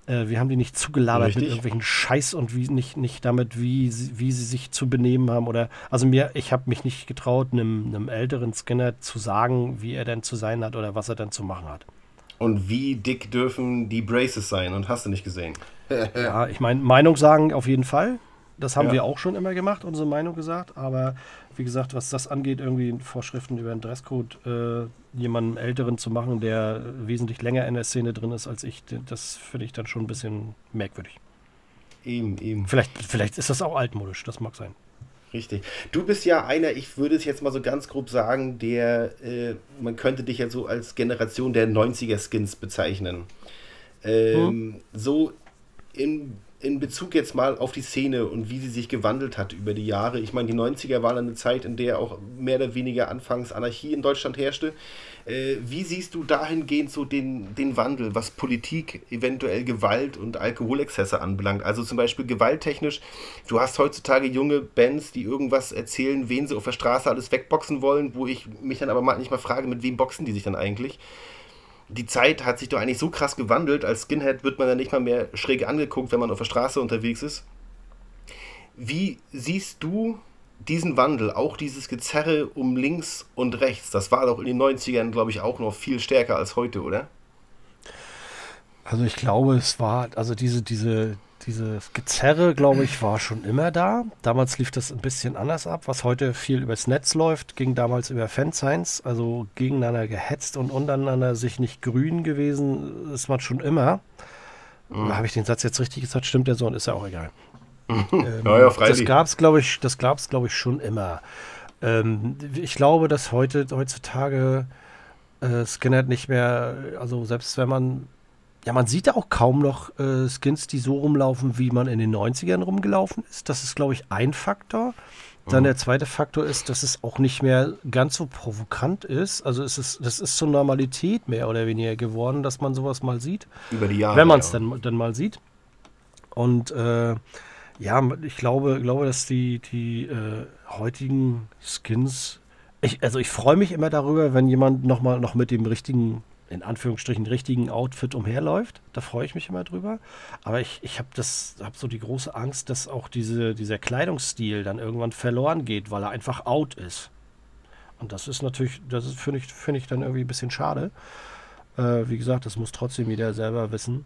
[SPEAKER 6] Äh, wir haben die nicht zugelabert
[SPEAKER 4] Richtig.
[SPEAKER 6] mit irgendwelchen Scheiß und wie, nicht, nicht damit, wie, sie- wie sie sich zu benehmen haben. Oder also mir, ich habe mich nicht getraut, einem, einem älteren Skinner zu sagen, wie er denn zu sein hat oder was er denn zu machen hat.
[SPEAKER 4] Und wie dick dürfen die Braces sein? Und hast du nicht gesehen?
[SPEAKER 6] Ja, ich meine, Meinung sagen auf jeden Fall. Das haben
[SPEAKER 4] Ja.
[SPEAKER 6] wir auch schon immer gemacht, unsere Meinung gesagt. Aber wie gesagt, was das angeht, irgendwie Vorschriften über den Dresscode, äh, jemanden Älteren zu machen, der wesentlich länger in der Szene drin ist als ich, das finde ich dann schon ein bisschen merkwürdig.
[SPEAKER 4] Eben, eben.
[SPEAKER 6] Vielleicht, vielleicht ist das auch altmodisch, das mag sein.
[SPEAKER 4] Richtig. Du bist ja einer, ich würde es jetzt mal so ganz grob sagen, der, äh, man könnte dich ja so als Generation der 90er Skins bezeichnen. Ähm, So in, in Bezug jetzt mal auf die Szene und wie sie sich gewandelt hat über die Jahre. Ich meine, die 90er waren eine Zeit, in der auch mehr oder weniger anfangs Anarchie in Deutschland herrschte. Äh, wie siehst du dahingehend so den, den Wandel, was Politik, eventuell Gewalt und Alkoholexzesse anbelangt? Also zum Beispiel gewalttechnisch, du hast heutzutage junge Bands, die irgendwas erzählen, wen sie auf der Straße alles wegboxen wollen, wo ich mich dann aber manchmal frage, mit wem boxen die sich dann eigentlich? Die Zeit hat sich doch eigentlich so krass gewandelt. Als Skinhead wird man dann nicht mal mehr schräg angeguckt, wenn man auf der Straße unterwegs ist. Wie siehst du diesen Wandel, auch dieses Gezerre um links und rechts? Das war doch in den 90ern, glaube ich, auch noch viel stärker als heute, oder?
[SPEAKER 6] Also ich glaube, es war, also diese, diese, dieses Gezerre, glaube ich, war schon immer da. Damals lief das ein bisschen anders ab. Was heute viel übers Netz läuft, ging damals über Fansigns, also gegeneinander gehetzt und untereinander sich nicht grün gewesen. Das war schon immer. Mhm. Habe ich den Satz jetzt richtig gesagt? Stimmt der so und ist ja auch egal. ähm, ja, ja. Das gab es, glaube ich, das glaube ich, schon immer. Ähm, ich glaube, dass heute, heutzutage äh, Skinhead nicht mehr, also selbst wenn man ja, man sieht ja auch kaum noch äh, Skins, die so rumlaufen, wie man in den 90ern rumgelaufen ist. Das ist, glaube ich, ein Faktor. Dann mhm. der zweite Faktor ist, dass es auch nicht mehr ganz so provokant ist. Also es ist, das ist zur Normalität mehr oder weniger geworden, dass man sowas mal sieht.
[SPEAKER 4] Über die Jahre.
[SPEAKER 6] Wenn man es ja. dann, dann mal sieht. Und äh, ja, ich glaube, glaube, dass die, die äh, heutigen Skins. Ich, also ich freue mich immer darüber, wenn jemand nochmal noch mit dem richtigen in Anführungsstrichen richtigen Outfit umherläuft. Da freue ich mich immer drüber. Aber ich, ich habe hab so die große Angst, dass auch diese, dieser Kleidungsstil dann irgendwann verloren geht, weil er einfach out ist. Und das ist natürlich, das finde ich, find ich dann irgendwie ein bisschen schade. Äh, wie gesagt, das muss trotzdem jeder selber wissen.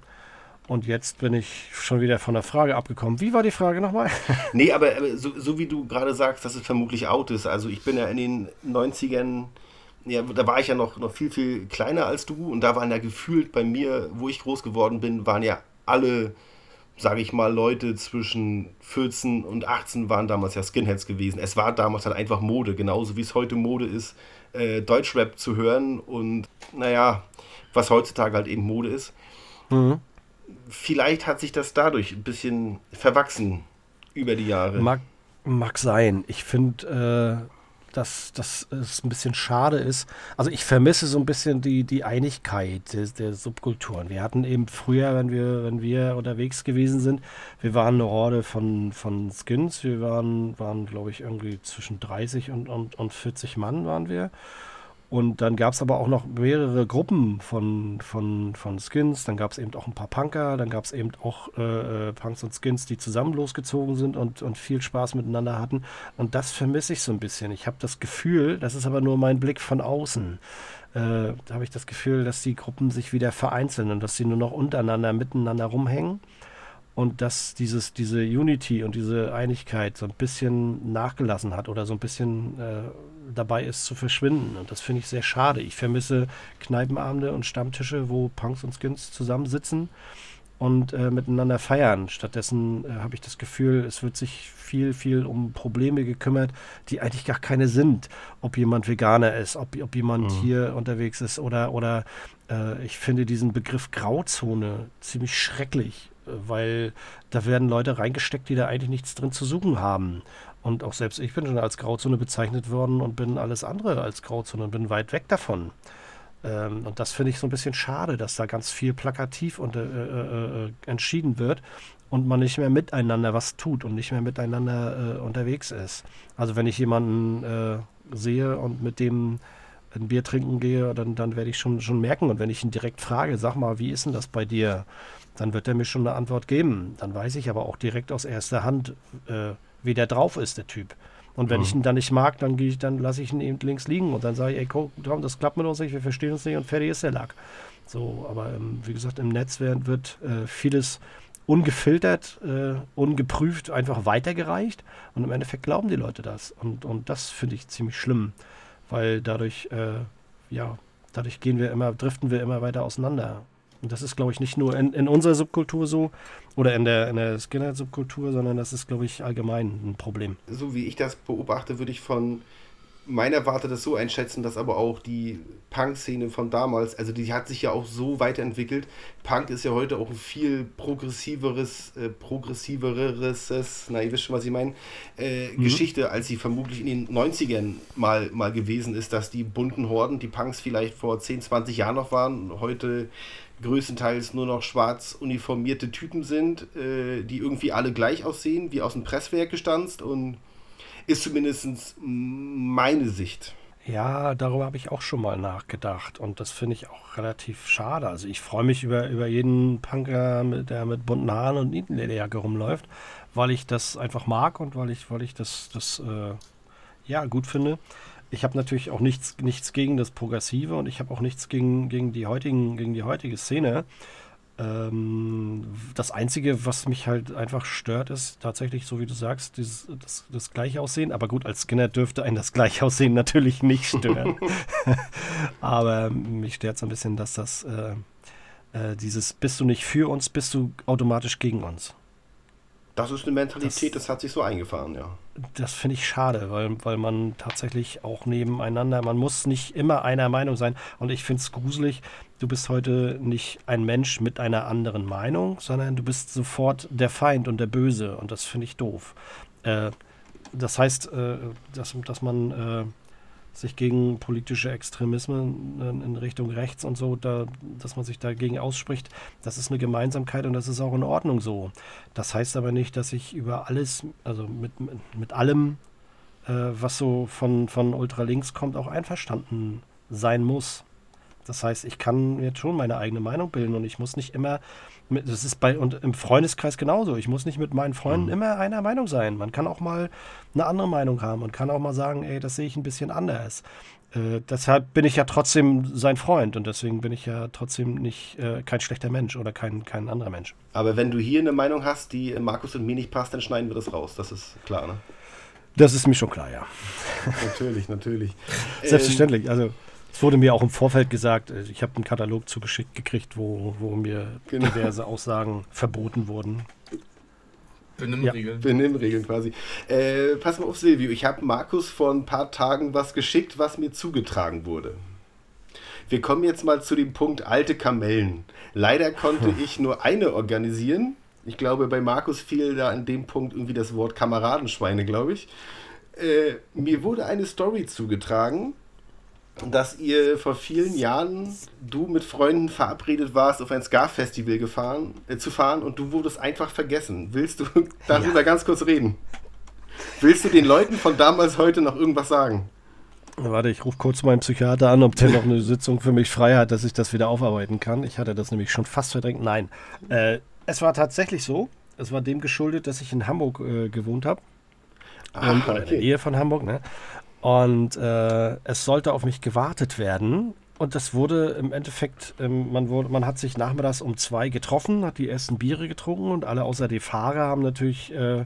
[SPEAKER 6] Und jetzt bin ich schon wieder von der Frage abgekommen. Wie war die Frage nochmal?
[SPEAKER 4] nee, aber, so, so, wie du gerade sagst, dass es vermutlich out ist. Also ich bin ja in den 90ern ja, da war ich ja noch, noch viel, viel kleiner als du und da waren ja gefühlt bei mir, wo ich groß geworden bin, waren ja alle, sage ich mal, Leute zwischen 14 und 18 waren damals ja Skinheads gewesen. Es war damals halt einfach Mode, genauso wie es heute Mode ist, äh, Deutschrap zu hören und naja, was heutzutage halt eben Mode ist. Mhm. Vielleicht hat sich das dadurch ein bisschen verwachsen über die Jahre.
[SPEAKER 6] Mag, mag sein. Ich finde, äh dass, dass es ein bisschen schade ist. Also ich vermisse so ein bisschen die, die Einigkeit der, der, Subkulturen. Wir hatten eben früher, wenn wir, wenn wir unterwegs gewesen sind, wir waren eine Horde von, von Skins. Wir waren, waren glaube ich, irgendwie zwischen 30 und, und, und 40 Mann waren wir. Und dann gab es aber auch noch mehrere Gruppen von, von, von Skins. Dann gab es eben auch ein paar Punker. Dann gab es eben auch äh, äh, Punks und Skins, die zusammen losgezogen sind und, und viel Spaß miteinander hatten. Und das vermisse ich so ein bisschen. Ich habe das Gefühl, das ist aber nur mein Blick von außen. Äh, da habe ich das Gefühl, dass die Gruppen sich wieder vereinzeln und dass sie nur noch untereinander, miteinander rumhängen und dass dieses, diese Unity und diese Einigkeit so ein bisschen nachgelassen hat oder so ein bisschen äh, dabei ist zu verschwinden. Und das finde ich sehr schade. Ich vermisse Kneipenabende und Stammtische, wo Punks und Skins zusammensitzen und äh, miteinander feiern. Stattdessen äh, habe ich das Gefühl, es wird sich viel, viel um Probleme gekümmert, die eigentlich gar keine sind. Ob jemand Veganer ist, ob, ob jemand mhm. hier unterwegs ist oder, oder äh, ich finde diesen Begriff Grauzone ziemlich schrecklich, weil da werden Leute reingesteckt, die da eigentlich nichts drin zu suchen haben. Und auch selbst ich bin schon als Grauzone bezeichnet worden und bin alles andere als Grauzone und bin weit weg davon. Ähm, und das finde ich so ein bisschen schade, dass da ganz viel plakativ und, äh, äh, äh, entschieden wird und man nicht mehr miteinander was tut und nicht mehr miteinander äh, unterwegs ist. Also wenn ich jemanden äh, sehe und mit dem ein Bier trinken gehe, dann, dann werde ich schon, schon merken. Und wenn ich ihn direkt frage, sag mal, wie ist denn das bei dir? Dann wird er mir schon eine Antwort geben. Dann weiß ich aber auch direkt aus erster Hand, äh, wie der drauf ist, der Typ. Und wenn mhm. ich ihn dann nicht mag, dann gehe ich, dann lasse ich ihn eben links liegen und dann sage ich, ey, komm, das klappt mit uns nicht, wir verstehen uns nicht und fertig ist der Lack. So, aber ähm, wie gesagt, im Netz wird, wird äh, vieles ungefiltert, äh, ungeprüft einfach weitergereicht und im Endeffekt glauben die Leute das. Und, und das finde ich ziemlich schlimm, weil dadurch, äh, ja, dadurch gehen wir immer, driften wir immer weiter auseinander. Und das ist, glaube ich, nicht nur in, in unserer Subkultur so oder in der, in der Skinhead-Subkultur, sondern das ist, glaube ich, allgemein ein Problem.
[SPEAKER 4] So wie ich das beobachte, würde ich von meiner Warte das so einschätzen, dass aber auch die Punk-Szene von damals, also die hat sich ja auch so weiterentwickelt. Punk ist ja heute auch ein viel progressiveres, äh, progressiveres, na ihr wisst schon, was ich meine, äh, mhm. Geschichte, als sie vermutlich in den 90ern mal, mal gewesen ist, dass die bunten Horden, die Punks vielleicht vor 10, 20 Jahren noch waren, heute größtenteils nur noch schwarz uniformierte Typen sind, äh, die irgendwie alle gleich aussehen, wie aus dem Presswerk gestanzt und ist zumindest meine Sicht.
[SPEAKER 6] Ja, darüber habe ich auch schon mal nachgedacht und das finde ich auch relativ schade. Also ich freue mich über, über jeden Punker, der mit bunten Haaren und Nietenlederjacke rumläuft, weil ich das einfach mag und weil ich, weil ich das, das äh, ja, gut finde. Ich habe natürlich auch nichts, nichts gegen das Progressive und ich habe auch nichts gegen, gegen, die heutigen, gegen die heutige Szene. Ähm, das Einzige, was mich halt einfach stört, ist tatsächlich, so wie du sagst, dieses, das, das gleiche Aussehen. Aber gut, als Skinner dürfte ein das gleiche Aussehen natürlich nicht stören. Aber mich stört es ein bisschen, dass das äh, äh, dieses bist du nicht für uns, bist du automatisch gegen uns.
[SPEAKER 4] Das ist eine Mentalität, das, das hat sich so eingefahren, ja.
[SPEAKER 6] Das finde ich schade, weil, weil man tatsächlich auch nebeneinander, man muss nicht immer einer Meinung sein. Und ich finde es gruselig, du bist heute nicht ein Mensch mit einer anderen Meinung, sondern du bist sofort der Feind und der Böse. Und das finde ich doof. Äh, das heißt, äh, dass, dass man äh, sich gegen politische Extremismen in Richtung rechts und so, da, dass man sich dagegen ausspricht, das ist eine Gemeinsamkeit und das ist auch in Ordnung so. Das heißt aber nicht, dass ich über alles, also mit, mit, mit allem, äh, was so von, von ultralinks kommt, auch einverstanden sein muss. Das heißt, ich kann jetzt schon meine eigene Meinung bilden und ich muss nicht immer das ist bei und im Freundeskreis genauso. Ich muss nicht mit meinen Freunden mhm. immer einer Meinung sein. Man kann auch mal eine andere Meinung haben und kann auch mal sagen, ey, das sehe ich ein bisschen anders. Äh, deshalb bin ich ja trotzdem sein Freund und deswegen bin ich ja trotzdem nicht äh, kein schlechter Mensch oder kein, kein anderer Mensch.
[SPEAKER 4] Aber wenn du hier eine Meinung hast, die Markus und mir nicht passt, dann schneiden wir das raus. Das ist klar, ne?
[SPEAKER 6] Das ist mir schon klar, ja.
[SPEAKER 4] natürlich, natürlich.
[SPEAKER 6] Selbstverständlich. Also es wurde mir auch im Vorfeld gesagt, äh, ich habe einen Katalog zugeschickt gekriegt, wo, wo mir genau. diverse Aussagen verboten wurden.
[SPEAKER 4] Benimmregeln. Ja. Benimmregeln quasi. Äh, pass mal auf, Silvio. Ich habe Markus vor ein paar Tagen was geschickt, was mir zugetragen wurde. Wir kommen jetzt mal zu dem Punkt alte Kamellen. Leider konnte ich nur eine organisieren. Ich glaube, bei Markus fiel da an dem Punkt irgendwie das Wort Kameradenschweine, glaube ich. Äh, mir wurde eine Story zugetragen, dass ihr vor vielen Jahren, du mit Freunden verabredet warst, auf ein Ska-Festival gefahren, äh, zu fahren und du wurdest einfach vergessen. Willst du darüber ja. ganz kurz reden? Willst du den Leuten von damals heute noch irgendwas sagen?
[SPEAKER 6] Warte, ich rufe kurz meinen Psychiater an, ob der noch eine Sitzung für mich frei hat, dass ich das wieder aufarbeiten kann. Ich hatte das nämlich schon fast verdrängt. Nein, äh, es war tatsächlich so. Es war dem geschuldet, dass ich in Hamburg äh, gewohnt habe. Ah, okay. in der Nähe von Hamburg, ne? Und äh, es sollte auf mich gewartet werden. Und das wurde im Endeffekt, ähm, man, wurde, man hat sich nachmittags um zwei getroffen, hat die ersten Biere getrunken und alle außer die Fahrer haben natürlich äh,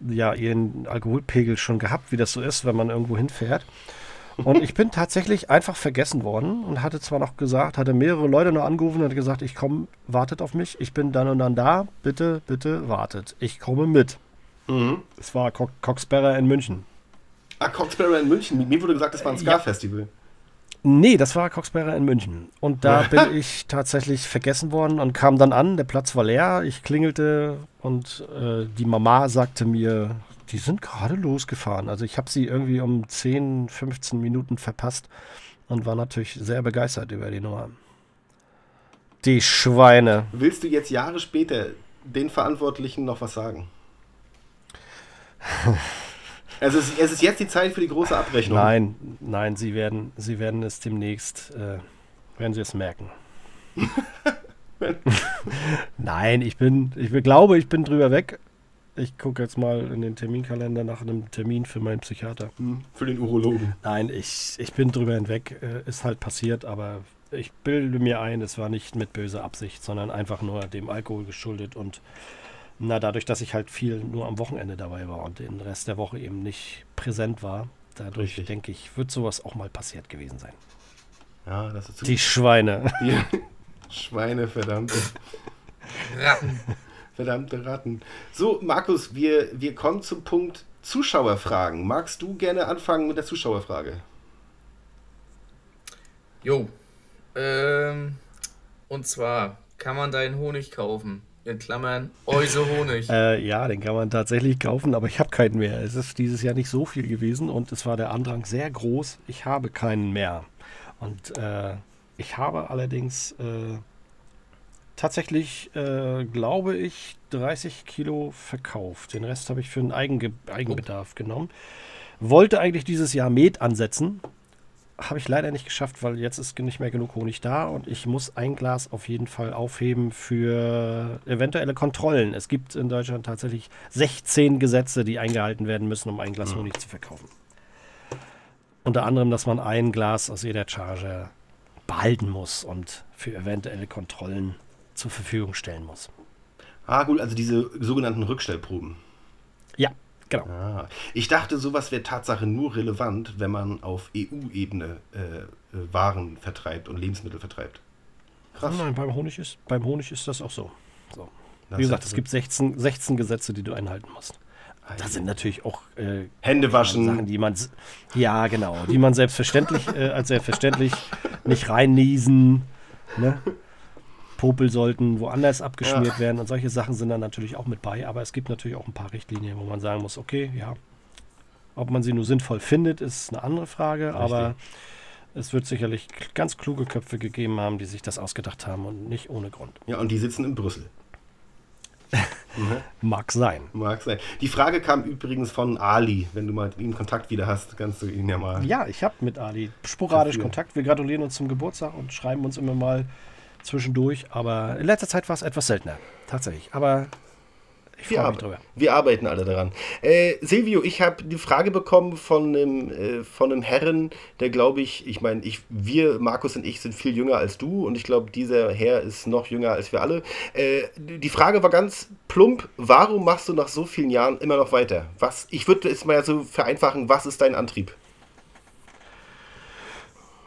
[SPEAKER 6] ja, ihren Alkoholpegel schon gehabt, wie das so ist, wenn man irgendwo hinfährt. Und ich bin tatsächlich einfach vergessen worden und hatte zwar noch gesagt, hatte mehrere Leute noch angerufen und gesagt, ich komme, wartet auf mich, ich bin dann und dann da, bitte, bitte wartet, ich komme mit. Mhm. Es war Co Coxberger in München.
[SPEAKER 4] Ah, Coxbearer in München. Mir wurde gesagt, das war ein Ska-Festival. Ja.
[SPEAKER 6] Nee, das war Coxbearer in München. Und da bin ich tatsächlich vergessen worden und kam dann an. Der Platz war leer. Ich klingelte und äh, die Mama sagte mir, die sind gerade losgefahren. Also ich habe sie irgendwie um 10, 15 Minuten verpasst und war natürlich sehr begeistert über die Nummer. Die Schweine.
[SPEAKER 4] Willst du jetzt Jahre später den Verantwortlichen noch was sagen? Also es, es, ist jetzt die Zeit für die große Abrechnung.
[SPEAKER 6] Nein, nein, Sie werden, Sie werden es demnächst, äh, werden Sie es merken. nein, ich bin, ich glaube, ich bin drüber weg. Ich gucke jetzt mal in den Terminkalender nach einem Termin für meinen Psychiater. Hm,
[SPEAKER 4] für den Urologen.
[SPEAKER 6] Nein, ich, ich bin drüber hinweg. Äh, ist halt passiert, aber ich bilde mir ein, es war nicht mit böser Absicht, sondern einfach nur dem Alkohol geschuldet und na, dadurch, dass ich halt viel nur am Wochenende dabei war und den Rest der Woche eben nicht präsent war, dadurch Richtig. denke ich, wird sowas auch mal passiert gewesen sein.
[SPEAKER 4] Ja, das ist
[SPEAKER 6] Die Schweine. Die
[SPEAKER 4] Schweine, verdammte. Ratten. Verdammte Ratten. So, Markus, wir, wir kommen zum Punkt Zuschauerfragen. Magst du gerne anfangen mit der Zuschauerfrage?
[SPEAKER 5] Jo. Ähm, und zwar, kann man deinen Honig kaufen? In Klammern, Euse Honig.
[SPEAKER 6] Äh, ja, den kann man tatsächlich kaufen, aber ich habe keinen mehr. Es ist dieses Jahr nicht so viel gewesen und es war der Andrang sehr groß. Ich habe keinen mehr. Und äh, ich habe allerdings äh, tatsächlich, äh, glaube ich, 30 Kilo verkauft. Den Rest habe ich für einen Eigenge Eigenbedarf genommen. Wollte eigentlich dieses Jahr Met ansetzen. Habe ich leider nicht geschafft, weil jetzt ist nicht mehr genug Honig da und ich muss ein Glas auf jeden Fall aufheben für eventuelle Kontrollen. Es gibt in Deutschland tatsächlich 16 Gesetze, die eingehalten werden müssen, um ein Glas Honig zu verkaufen. Unter anderem, dass man ein Glas aus jeder Charge behalten muss und für eventuelle Kontrollen zur Verfügung stellen muss.
[SPEAKER 4] Ah, gut, also diese sogenannten Rückstellproben.
[SPEAKER 6] Genau.
[SPEAKER 4] Ah, ich dachte, sowas wäre Tatsache nur relevant, wenn man auf EU-Ebene äh, äh, Waren vertreibt und Lebensmittel vertreibt. Krass.
[SPEAKER 6] Nein, beim Honig ist, beim Honig ist das auch so. so.
[SPEAKER 4] Das
[SPEAKER 6] Wie gesagt, es gibt 16, 16 Gesetze, die du einhalten musst. Da sind natürlich auch äh,
[SPEAKER 4] Hände waschen.
[SPEAKER 6] Sachen, die man, ja genau, die man selbstverständlich äh, als selbstverständlich nicht reinniesen. Ne? Popel sollten woanders abgeschmiert werden und solche Sachen sind dann natürlich auch mit bei. Aber es gibt natürlich auch ein paar Richtlinien, wo man sagen muss, okay, ja, ob man sie nur sinnvoll findet, ist eine andere Frage. Aber es wird sicherlich ganz kluge Köpfe gegeben haben, die sich das ausgedacht haben und nicht ohne Grund.
[SPEAKER 4] Ja, und die sitzen in Brüssel.
[SPEAKER 6] Mag sein.
[SPEAKER 4] Mag sein. Die Frage kam übrigens von Ali. Wenn du mal mit ihm Kontakt wieder hast, kannst du ihn ja mal.
[SPEAKER 6] Ja, ich habe mit Ali sporadisch. Kontakt. Wir gratulieren uns zum Geburtstag und schreiben uns immer mal zwischendurch. Aber in letzter Zeit war es etwas seltener. Tatsächlich. Aber ich
[SPEAKER 4] Wir,
[SPEAKER 6] freue mich drüber.
[SPEAKER 4] wir arbeiten alle daran. Äh, Silvio, ich habe die Frage bekommen von einem, äh, von einem Herren, der glaube ich, ich meine, ich, wir, Markus und ich, sind viel jünger als du und ich glaube, dieser Herr ist noch jünger als wir alle. Äh, die Frage war ganz plump: Warum machst du nach so vielen Jahren immer noch weiter? Was, ich würde es mal so vereinfachen: Was ist dein Antrieb?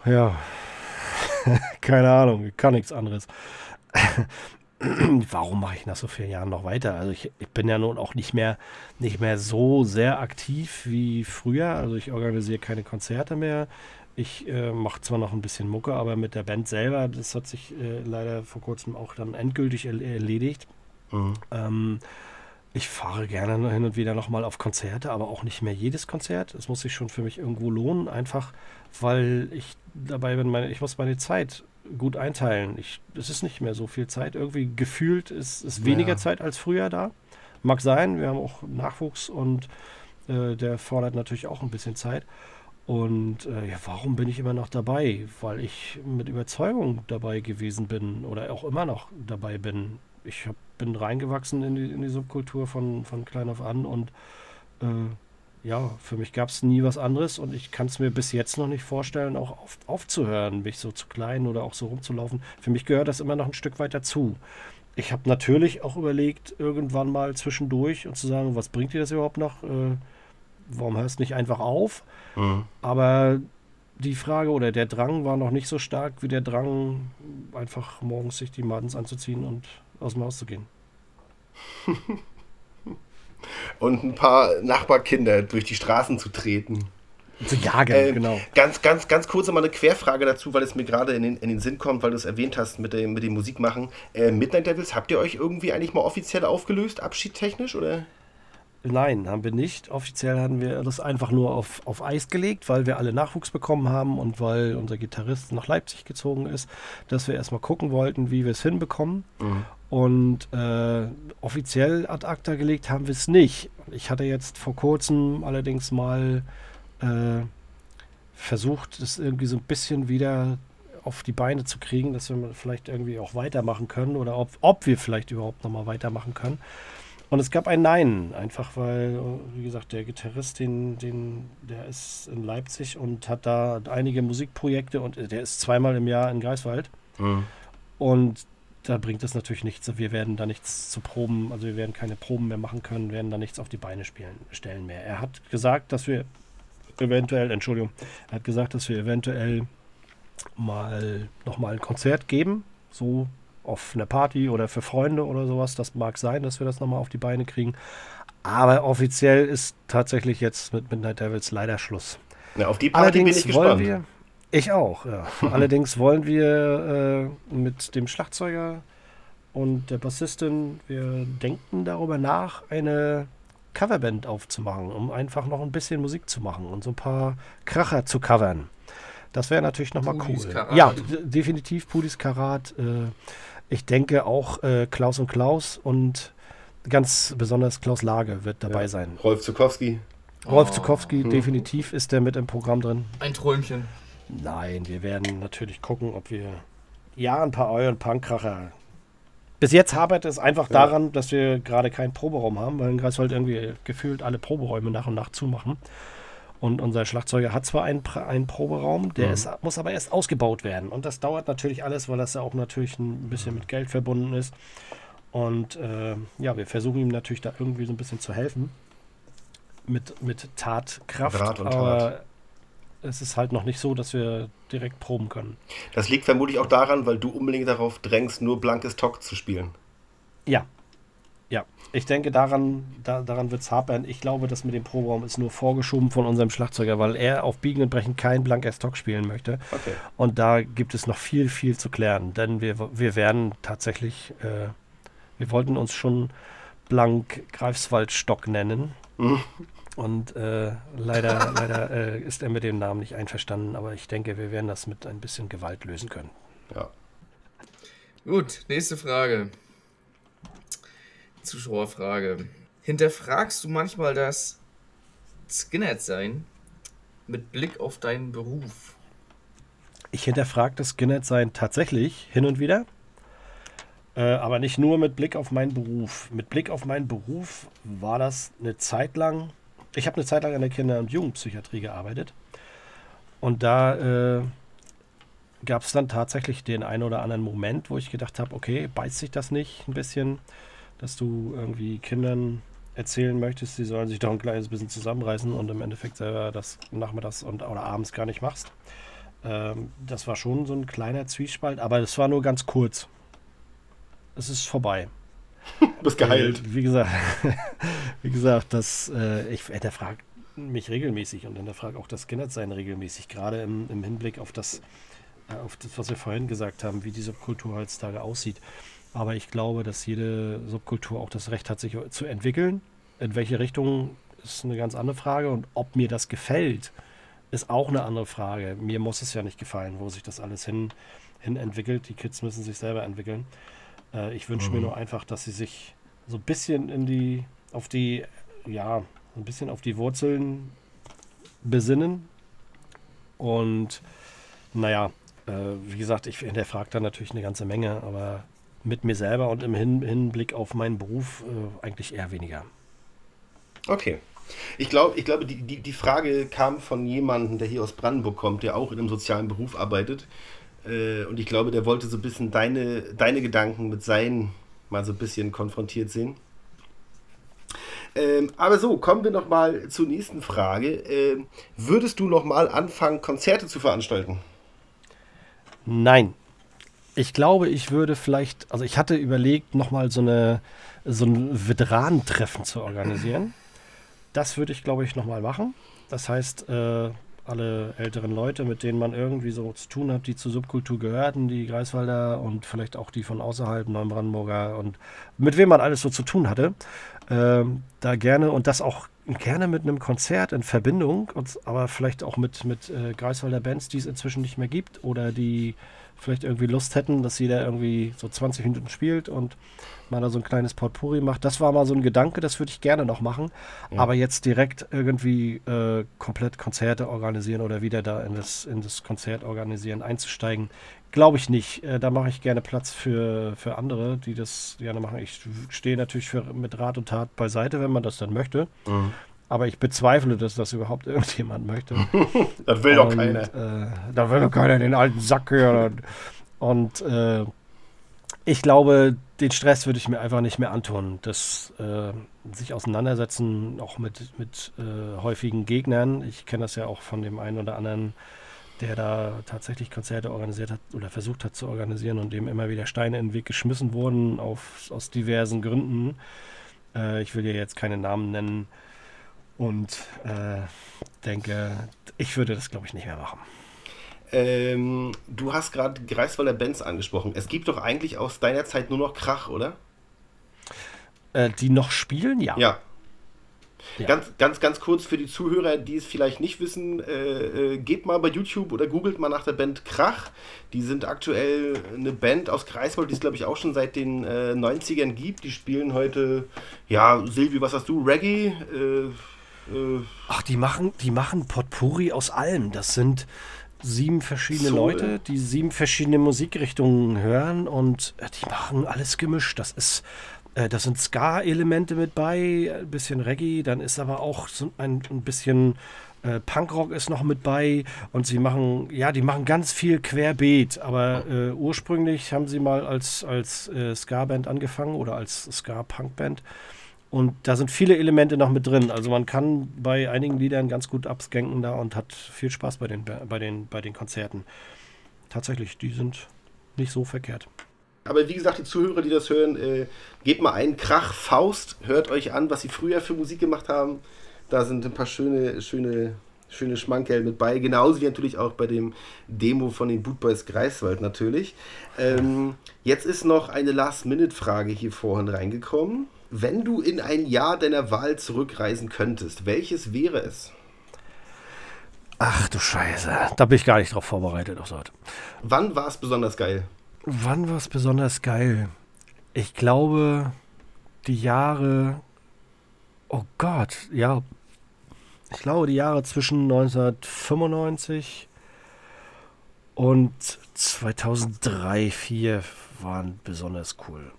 [SPEAKER 6] Ja. Keine Ahnung, ich kann nichts anderes. Warum mache ich nach so vielen Jahren noch weiter? Also ich, ich bin ja nun auch nicht mehr, nicht mehr so sehr aktiv wie früher. Also ich organisiere keine Konzerte mehr. Ich äh, mache zwar noch ein bisschen Mucke, aber mit der Band selber, das hat sich äh, leider vor kurzem auch dann endgültig erl- erledigt. Ähm, ich fahre gerne hin und wieder nochmal auf Konzerte, aber auch nicht mehr jedes Konzert. Es muss sich schon für mich irgendwo lohnen, einfach weil ich dabei bin, meine, ich muss meine Zeit gut einteilen. Ich, es ist nicht mehr so viel Zeit. Irgendwie gefühlt ist, ist weniger
[SPEAKER 4] Ja.
[SPEAKER 6] Zeit als früher da. Mag sein, wir haben auch Nachwuchs und äh, der fordert natürlich auch ein bisschen Zeit. Und äh, ja, warum bin ich immer noch dabei? Weil ich mit Überzeugung dabei gewesen bin oder auch immer noch dabei bin. Ich hab, bin reingewachsen in die, in die Subkultur von, von klein auf an und äh, ja, für mich gab es nie was anderes und ich kann es mir bis jetzt noch nicht vorstellen, auch auf, aufzuhören, mich so zu klein oder auch so rumzulaufen. Für mich gehört das immer noch ein Stück weit dazu. Ich habe natürlich auch überlegt, irgendwann mal zwischendurch und zu sagen, was bringt dir das überhaupt noch? Äh, warum hörst du nicht einfach auf? Aber die Frage oder der Drang war noch nicht so stark wie der Drang, einfach morgens sich die Madens anzuziehen und aus dem Haus zu gehen.
[SPEAKER 4] Und ein paar Nachbarkinder durch die Straßen zu treten.
[SPEAKER 6] Zu jagen,
[SPEAKER 4] Ähm,
[SPEAKER 6] genau.
[SPEAKER 4] Ganz, ganz, ganz kurz mal eine Querfrage dazu, weil es mir gerade in den, in den Sinn kommt, weil du es erwähnt hast mit dem, mit dem Musikmachen. Äh, Midnight Devils, habt ihr euch irgendwie eigentlich mal offiziell aufgelöst, abschiedtechnisch, oder?
[SPEAKER 6] Nein, haben wir nicht. Offiziell haben wir das einfach nur auf, auf Eis gelegt, weil wir alle Nachwuchs bekommen haben und weil unser Gitarrist nach Leipzig gezogen ist, dass wir erstmal gucken wollten, wie wir es hinbekommen. Und äh, offiziell ad acta gelegt haben wir es nicht. Ich hatte jetzt vor kurzem allerdings mal äh, versucht, das irgendwie so ein bisschen wieder auf die Beine zu kriegen, dass wir vielleicht irgendwie auch weitermachen können oder ob, ob wir vielleicht überhaupt nochmal weitermachen können. Und es gab ein Nein, einfach weil, wie gesagt, der Gitarrist, den, den, der ist in Leipzig und hat da einige Musikprojekte und der ist zweimal im Jahr in Greifswald. Und da bringt es natürlich nichts. Wir werden da nichts zu Proben, also wir werden keine Proben mehr machen können, werden da nichts auf die Beine spielen, stellen mehr. Er hat gesagt, dass wir eventuell, Entschuldigung, er hat gesagt, dass wir eventuell mal nochmal ein Konzert geben, so auf einer Party oder für Freunde oder sowas. Das mag sein, dass wir das nochmal auf die Beine kriegen. Aber offiziell ist tatsächlich jetzt mit Midnight Devils leider Schluss.
[SPEAKER 4] Na, auf die Party bin ich gespannt.
[SPEAKER 6] Wir, ich auch, ja. Allerdings wollen wir äh, mit dem Schlagzeuger und der Bassistin, wir denken darüber nach, eine Coverband aufzumachen, um einfach noch ein bisschen Musik zu machen und so ein paar Kracher zu covern. Das wäre natürlich nochmal cool. Karat. Ja, definitiv Pudis Karat. Äh, ich denke auch äh, Klaus und Klaus und ganz besonders Klaus Lage wird dabei ja. sein.
[SPEAKER 4] Rolf Zukowski.
[SPEAKER 6] Rolf oh. Zukowski, definitiv ist der mit im Programm drin.
[SPEAKER 5] Ein Träumchen.
[SPEAKER 6] Nein, wir werden natürlich gucken, ob wir ja ein paar Euren Punkkracher. Bis jetzt hapert es einfach ja. daran, dass wir gerade keinen Proberaum haben, weil in Greifswald irgendwie gefühlt alle Proberäume nach und nach zumachen. Und unser Schlagzeuger hat zwar einen, einen Proberaum, der mhm. ist, muss aber erst ausgebaut werden. Und das dauert natürlich alles, weil das ja auch natürlich ein bisschen mit Geld verbunden ist. Und äh, ja, wir versuchen ihm natürlich da irgendwie so ein bisschen zu helfen. Mit, mit Tatkraft. Und aber Tat. Es ist halt noch nicht so, dass wir direkt proben können.
[SPEAKER 4] Das liegt vermutlich auch daran, weil du unbedingt darauf drängst, nur blankes Talk zu spielen.
[SPEAKER 6] Ja, ja, ich denke, daran, da, daran wird es hapern. Ich glaube, das mit dem Proberaum ist nur vorgeschoben von unserem Schlagzeuger, weil er auf Biegen und Brechen kein Blank Stock spielen möchte. Okay. Und da gibt es noch viel, viel zu klären. Denn wir, wir werden tatsächlich, äh, wir wollten uns schon Blank Greifswald-Stock nennen. Und äh, leider, leider äh, ist er mit dem Namen nicht einverstanden, aber ich denke, wir werden das mit ein bisschen Gewalt lösen können.
[SPEAKER 4] Ja.
[SPEAKER 5] Gut, nächste Frage. Zuschauerfrage. Hinterfragst du manchmal das Skinhead-Sein mit Blick auf deinen Beruf?
[SPEAKER 6] Ich hinterfrage das Skinhead-Sein tatsächlich hin und wieder. Äh, aber nicht nur mit Blick auf meinen Beruf. Mit Blick auf meinen Beruf war das eine Zeit lang. Ich habe eine Zeit lang in der Kinder- und Jugendpsychiatrie gearbeitet. Und da äh, gab es dann tatsächlich den einen oder anderen Moment, wo ich gedacht habe, okay, beißt sich das nicht ein bisschen? dass du irgendwie Kindern erzählen möchtest, sie sollen sich doch ein kleines bisschen zusammenreißen und im Endeffekt selber das nachmittags und oder abends gar nicht machst. Ähm, das war schon so ein kleiner Zwiespalt, aber das war nur ganz kurz. Es ist vorbei.
[SPEAKER 4] Du bist geheilt.
[SPEAKER 6] Äh, wie gesagt, wie gesagt, das, äh, ich hinterfrage mich regelmäßig und hinterfrage auch das Kindersein regelmäßig, gerade im, im Hinblick auf das, äh, auf das, was wir vorhin gesagt haben, wie diese Kultur heutzutage aussieht. Aber ich glaube, dass jede Subkultur auch das Recht hat, sich zu entwickeln. In welche Richtung ist eine ganz andere Frage. Und ob mir das gefällt, ist auch eine andere Frage. Mir muss es ja nicht gefallen, wo sich das alles hin, hin entwickelt. Die Kids müssen sich selber entwickeln. Äh, ich wünsche mhm. mir nur einfach, dass sie sich so ein bisschen in die, auf die, ja, ein bisschen auf die Wurzeln besinnen. Und naja, äh, wie gesagt, ich hinterfrage da natürlich eine ganze Menge, aber mit mir selber und im Hin Hinblick auf meinen Beruf äh, eigentlich eher weniger.
[SPEAKER 4] Okay. Ich, glaub, ich glaube, die, die, die Frage kam von jemandem, der hier aus Brandenburg kommt, der auch in einem sozialen Beruf arbeitet. Äh, und ich glaube, der wollte so ein bisschen deine, deine Gedanken mit seinen mal so ein bisschen konfrontiert sehen. Ähm, aber so, kommen wir noch mal zur nächsten Frage. Ähm, würdest du noch mal anfangen, Konzerte zu veranstalten?
[SPEAKER 6] Nein, ich glaube, ich würde vielleicht, also ich hatte überlegt, nochmal so, eine, so ein Veteranentreffen zu organisieren. Das würde ich, glaube ich, nochmal machen. Das heißt, äh, alle älteren Leute, mit denen man irgendwie so zu tun hat, die zur Subkultur gehörten, die Greifswalder und vielleicht auch die von außerhalb, Neubrandenburger und mit wem man alles so zu tun hatte, äh, da gerne und das auch gerne mit einem Konzert in Verbindung, und, aber vielleicht auch mit, mit äh, Greifswalder Bands, die es inzwischen nicht mehr gibt oder die vielleicht irgendwie Lust hätten, dass jeder irgendwie so 20 Minuten spielt und man da so ein kleines Potpourri macht. Das war mal so ein Gedanke, das würde ich gerne noch machen. Ja. Aber jetzt direkt irgendwie äh, komplett Konzerte organisieren oder wieder da in das, in das Konzert organisieren einzusteigen, glaube ich nicht. Äh, da mache ich gerne Platz für, für andere, die das gerne machen. Ich stehe natürlich für, mit Rat und Tat beiseite, wenn man das dann möchte. Mhm. Aber ich bezweifle, dass das überhaupt irgendjemand möchte.
[SPEAKER 4] das will doch keiner. Äh,
[SPEAKER 6] da will doch keiner den alten Sack hören. Und äh, ich glaube, den Stress würde ich mir einfach nicht mehr antun. Das äh, sich auseinandersetzen, auch mit, mit äh, häufigen Gegnern. Ich kenne das ja auch von dem einen oder anderen, der da tatsächlich Konzerte organisiert hat oder versucht hat zu organisieren und dem immer wieder Steine in den Weg geschmissen wurden auf, aus diversen Gründen Äh, ich will dir jetzt keine Namen nennen und äh, denke, ich würde das, glaube ich, nicht mehr machen.
[SPEAKER 4] Ähm, du hast gerade Greifswalder Bands angesprochen. Es gibt doch eigentlich aus deiner Zeit nur noch Krach, oder?
[SPEAKER 6] Äh, die noch spielen, ja.
[SPEAKER 4] Ja.
[SPEAKER 6] Ja.
[SPEAKER 4] Ganz, ganz, ganz kurz für die Zuhörer, die es vielleicht nicht wissen, äh, äh, geht mal bei YouTube oder googelt mal nach der Band Krach. Die sind aktuell eine Band aus Greifswald, die es glaube ich auch schon seit den äh, 90ern gibt. Die spielen heute, ja, Silvi, was hast du? Reggae? Äh, äh,
[SPEAKER 6] Ach, die machen, die machen Potpourri aus allem. Das sind sieben verschiedene
[SPEAKER 4] Soul.
[SPEAKER 6] Leute, die sieben verschiedene Musikrichtungen hören und äh, die machen alles gemischt. Das ist, äh, da sind Ska-Elemente mit bei, ein bisschen Reggae, dann ist aber auch so ein, ein bisschen äh, Punkrock ist noch mit bei und sie machen, ja, die machen ganz viel querbeet, aber äh, ursprünglich haben sie mal als, als äh, Ska-Band angefangen oder als Ska-Punk-Band. Und da sind viele Elemente noch mit drin. Also man kann bei einigen Liedern ganz gut abscanken da und hat viel Spaß bei den, bei den, bei den Konzerten. Tatsächlich, die sind nicht so verkehrt.
[SPEAKER 4] aber wie gesagt, die Zuhörer, die das hören, äh, gebt mal ein Krach Faust, hört euch an, was sie früher für Musik gemacht haben. Da sind ein paar schöne, schöne, schöne Schmankerl mit bei. Genauso wie natürlich auch bei dem Demo von den Bootboys Greifswald natürlich. Ähm, jetzt ist noch eine Last-Minute-Frage hier vorhin reingekommen. Wenn du in ein Jahr deiner Wahl zurückreisen könntest, welches wäre es?
[SPEAKER 6] Ach du Scheiße, da bin ich gar nicht drauf vorbereitet auf so was.
[SPEAKER 4] Wann war es besonders geil?
[SPEAKER 6] Wann war es besonders geil? Ich glaube, die Jahre. Oh Gott, ja. Ich glaube, die Jahre zwischen 1995 und 2003, 2004 waren besonders cool.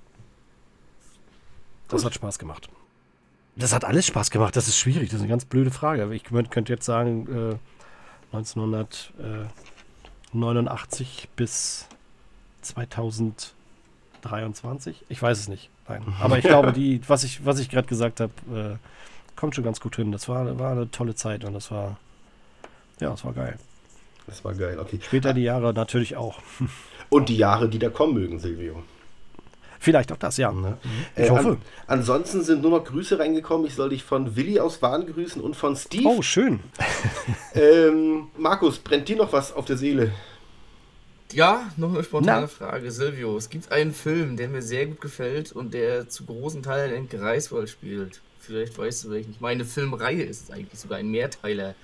[SPEAKER 6] Das hat Spaß gemacht. Das hat alles Spaß gemacht. Das ist schwierig. Das ist eine ganz blöde Frage. Ich könnt- könnte jetzt sagen, äh, 1989 bis 2023. Ich weiß es nicht. Nein. Aber ich glaube, die, was ich, was ich gerade gesagt habe, äh, kommt schon ganz gut hin. Das war, war eine tolle Zeit und das war, ja, das war geil.
[SPEAKER 4] Das war geil, okay.
[SPEAKER 6] Später die Jahre natürlich auch.
[SPEAKER 4] Und die Jahre, die da kommen mögen, Silvio.
[SPEAKER 6] Vielleicht auch das, ja. Ich
[SPEAKER 4] Äh,
[SPEAKER 6] hoffe.
[SPEAKER 4] An, ansonsten sind nur noch Grüße reingekommen. Ich soll dich von Willi aus Wahn grüßen und von Steve.
[SPEAKER 6] Oh, schön.
[SPEAKER 4] Ähm, Markus, brennt dir noch was auf der Seele?
[SPEAKER 5] Ja, noch eine spontane
[SPEAKER 6] Na?
[SPEAKER 5] Frage. Silvio, es gibt einen Film, der mir sehr gut gefällt und der zu großen Teilen in Greifswald spielt. Vielleicht weißt du welchen. Ich meine, Filmreihe ist es eigentlich sogar ein Mehrteiler.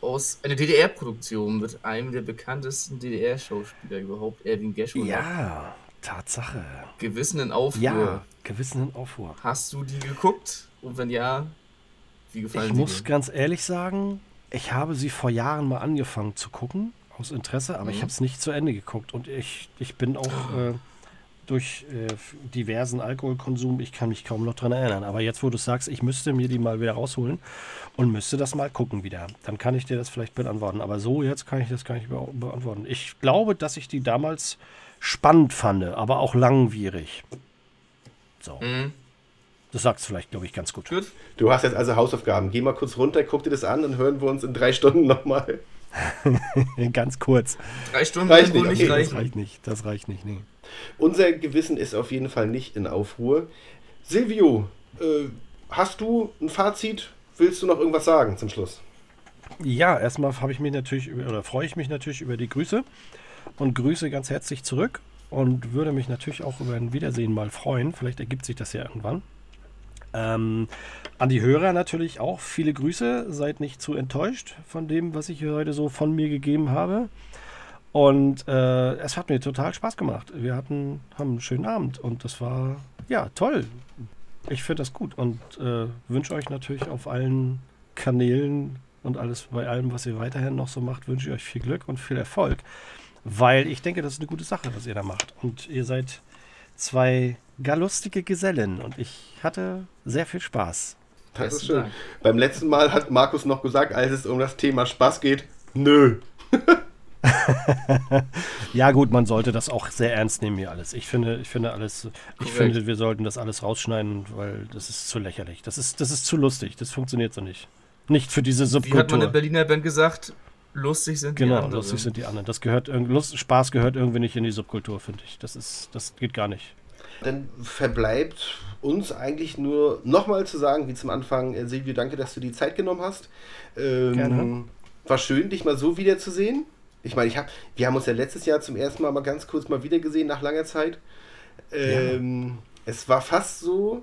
[SPEAKER 5] Aus einer DDR-Produktion mit einem der bekanntesten DDR-Schauspieler überhaupt, Erwin Geschwind.
[SPEAKER 6] Ja, Tatsache.
[SPEAKER 5] Gewissen in Aufruhr.
[SPEAKER 6] Ja, gewissen Aufruhr.
[SPEAKER 5] Hast du die geguckt? Und wenn ja, wie gefallen
[SPEAKER 6] Ich
[SPEAKER 5] sie
[SPEAKER 6] muss
[SPEAKER 5] dir?
[SPEAKER 6] ganz ehrlich sagen, ich habe sie vor Jahren mal angefangen zu gucken, aus Interesse, aber ich
[SPEAKER 5] Mhm.
[SPEAKER 6] habe es nicht zu Ende geguckt. Und ich, ich bin auch äh, durch äh, diversen Alkoholkonsum, ich kann mich kaum noch dran erinnern. Aber jetzt, wo du sagst, ich müsste mir die mal wieder rausholen und müsste das mal gucken wieder, dann kann ich dir das vielleicht beantworten. Aber so jetzt kann ich das gar nicht be beantworten. Ich glaube, dass ich die damals spannend fand, aber auch langwierig. So,
[SPEAKER 5] Mhm.
[SPEAKER 6] das sagt es vielleicht, glaube ich, ganz gut.
[SPEAKER 5] Gut.
[SPEAKER 4] Du hast jetzt also Hausaufgaben. Geh mal kurz runter, guck dir das an, dann hören wir uns in drei Stunden nochmal.
[SPEAKER 6] ganz kurz.
[SPEAKER 5] Drei Stunden
[SPEAKER 4] Reicht nicht,
[SPEAKER 5] nicht
[SPEAKER 4] okay,
[SPEAKER 6] Das reicht nicht, das reicht nicht, nee.
[SPEAKER 4] Unser Gewissen ist auf jeden Fall nicht in Aufruhr. Silvio, äh, hast du ein Fazit? Willst du noch irgendwas sagen zum Schluss?
[SPEAKER 6] Ja, erstmal habe ich mich natürlich über, oder freue ich mich natürlich über die Grüße und grüße ganz herzlich zurück und würde mich natürlich auch über ein Wiedersehen mal freuen. Vielleicht ergibt sich das ja irgendwann. Ähm, an die Hörer natürlich auch viele Grüße. Seid nicht zu enttäuscht von dem, was ich hier heute so von mir gegeben habe. Und äh, es hat mir total Spaß gemacht. Wir hatten, haben einen schönen Abend und das war ja toll. Ich finde das gut und äh, wünsche euch natürlich auf allen Kanälen und alles bei allem, was ihr weiterhin noch so macht, wünsche ich euch viel Glück und viel Erfolg. Weil ich denke, das ist eine gute Sache, was ihr da macht. Und ihr seid zwei gar lustige Gesellen und ich hatte sehr viel Spaß.
[SPEAKER 4] Das ist schön.
[SPEAKER 5] Dank.
[SPEAKER 4] Beim letzten Mal hat Markus noch gesagt, als es um das Thema Spaß geht, nö.
[SPEAKER 6] Ja gut, man sollte das auch sehr ernst nehmen hier alles. Ich finde, ich finde alles, ich
[SPEAKER 5] Korrekt.
[SPEAKER 6] finde, wir sollten das alles rausschneiden, weil das ist zu lächerlich. Das ist, das ist zu lustig. Das funktioniert so nicht. Nicht für diese
[SPEAKER 5] Wie hat man
[SPEAKER 6] Subkultur.
[SPEAKER 5] der Berliner Band gesagt? Lustig sind die
[SPEAKER 6] Genau,
[SPEAKER 5] anderen.
[SPEAKER 6] lustig sind die anderen. Das gehört irgend- Lust, Spaß gehört irgendwie nicht in die Subkultur, finde ich. Das ist, das geht gar nicht.
[SPEAKER 4] Dann verbleibt uns eigentlich nur nochmal zu sagen, wie zum Anfang, äh, Silvio, danke, dass du die Zeit genommen hast. Ähm,
[SPEAKER 6] Gerne.
[SPEAKER 4] War schön, dich mal so wiederzusehen. Ich meine, ich hab, wir haben uns ja letztes Jahr zum ersten Mal mal ganz kurz mal wieder gesehen nach langer Zeit. Ähm, Es war fast so,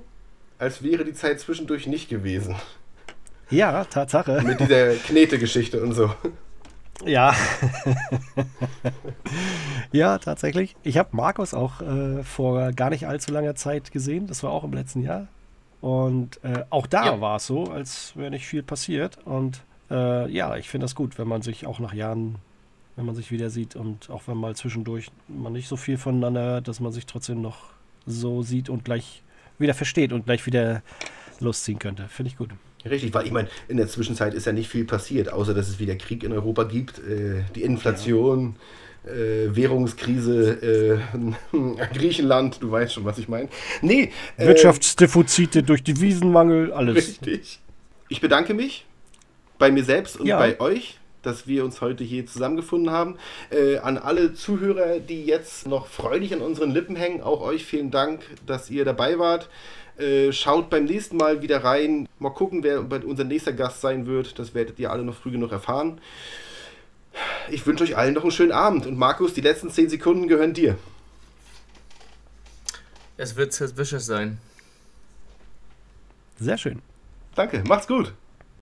[SPEAKER 4] als wäre die Zeit zwischendurch nicht gewesen.
[SPEAKER 6] Ja, Tatsache.
[SPEAKER 4] Mit dieser Knete-Geschichte und so.
[SPEAKER 6] Ja. ja, tatsächlich. Ich habe Markus auch äh, vor gar nicht allzu langer Zeit gesehen. Das war auch im letzten Jahr. Und äh, auch da
[SPEAKER 5] Ja.
[SPEAKER 6] war es so, als wäre nicht viel passiert. Und äh, ja, ich finde das gut, wenn man sich auch nach Jahren, wenn man sich wieder sieht und auch wenn mal zwischendurch man nicht so viel voneinander hört, dass man sich trotzdem noch so sieht und gleich wieder versteht und gleich wieder losziehen könnte. Finde ich gut.
[SPEAKER 4] Richtig, weil ich meine, in der Zwischenzeit ist ja nicht viel passiert, außer dass es wieder Krieg in Europa gibt, äh, die Inflation, äh, Währungskrise, äh, Griechenland, du weißt schon, was ich meine. Nee, äh,
[SPEAKER 6] Wirtschaftsdefizite durch Devisenmangel, alles.
[SPEAKER 4] Richtig. Ich bedanke mich bei mir selbst und
[SPEAKER 6] Ja.
[SPEAKER 4] bei euch, dass wir uns heute hier zusammengefunden haben. Äh, an alle Zuhörer, die jetzt noch freudig an unseren Lippen hängen, auch euch vielen Dank, dass ihr dabei wart. Äh, schaut beim nächsten Mal wieder rein. Mal gucken, wer bei- unser nächster Gast sein wird. Das werdet ihr alle noch früh genug erfahren. Ich wünsche euch allen noch einen schönen Abend. Und Markus, die letzten 10 Sekunden gehören dir.
[SPEAKER 5] Es wird Wisches sein.
[SPEAKER 6] Sehr schön.
[SPEAKER 4] Danke, macht's gut.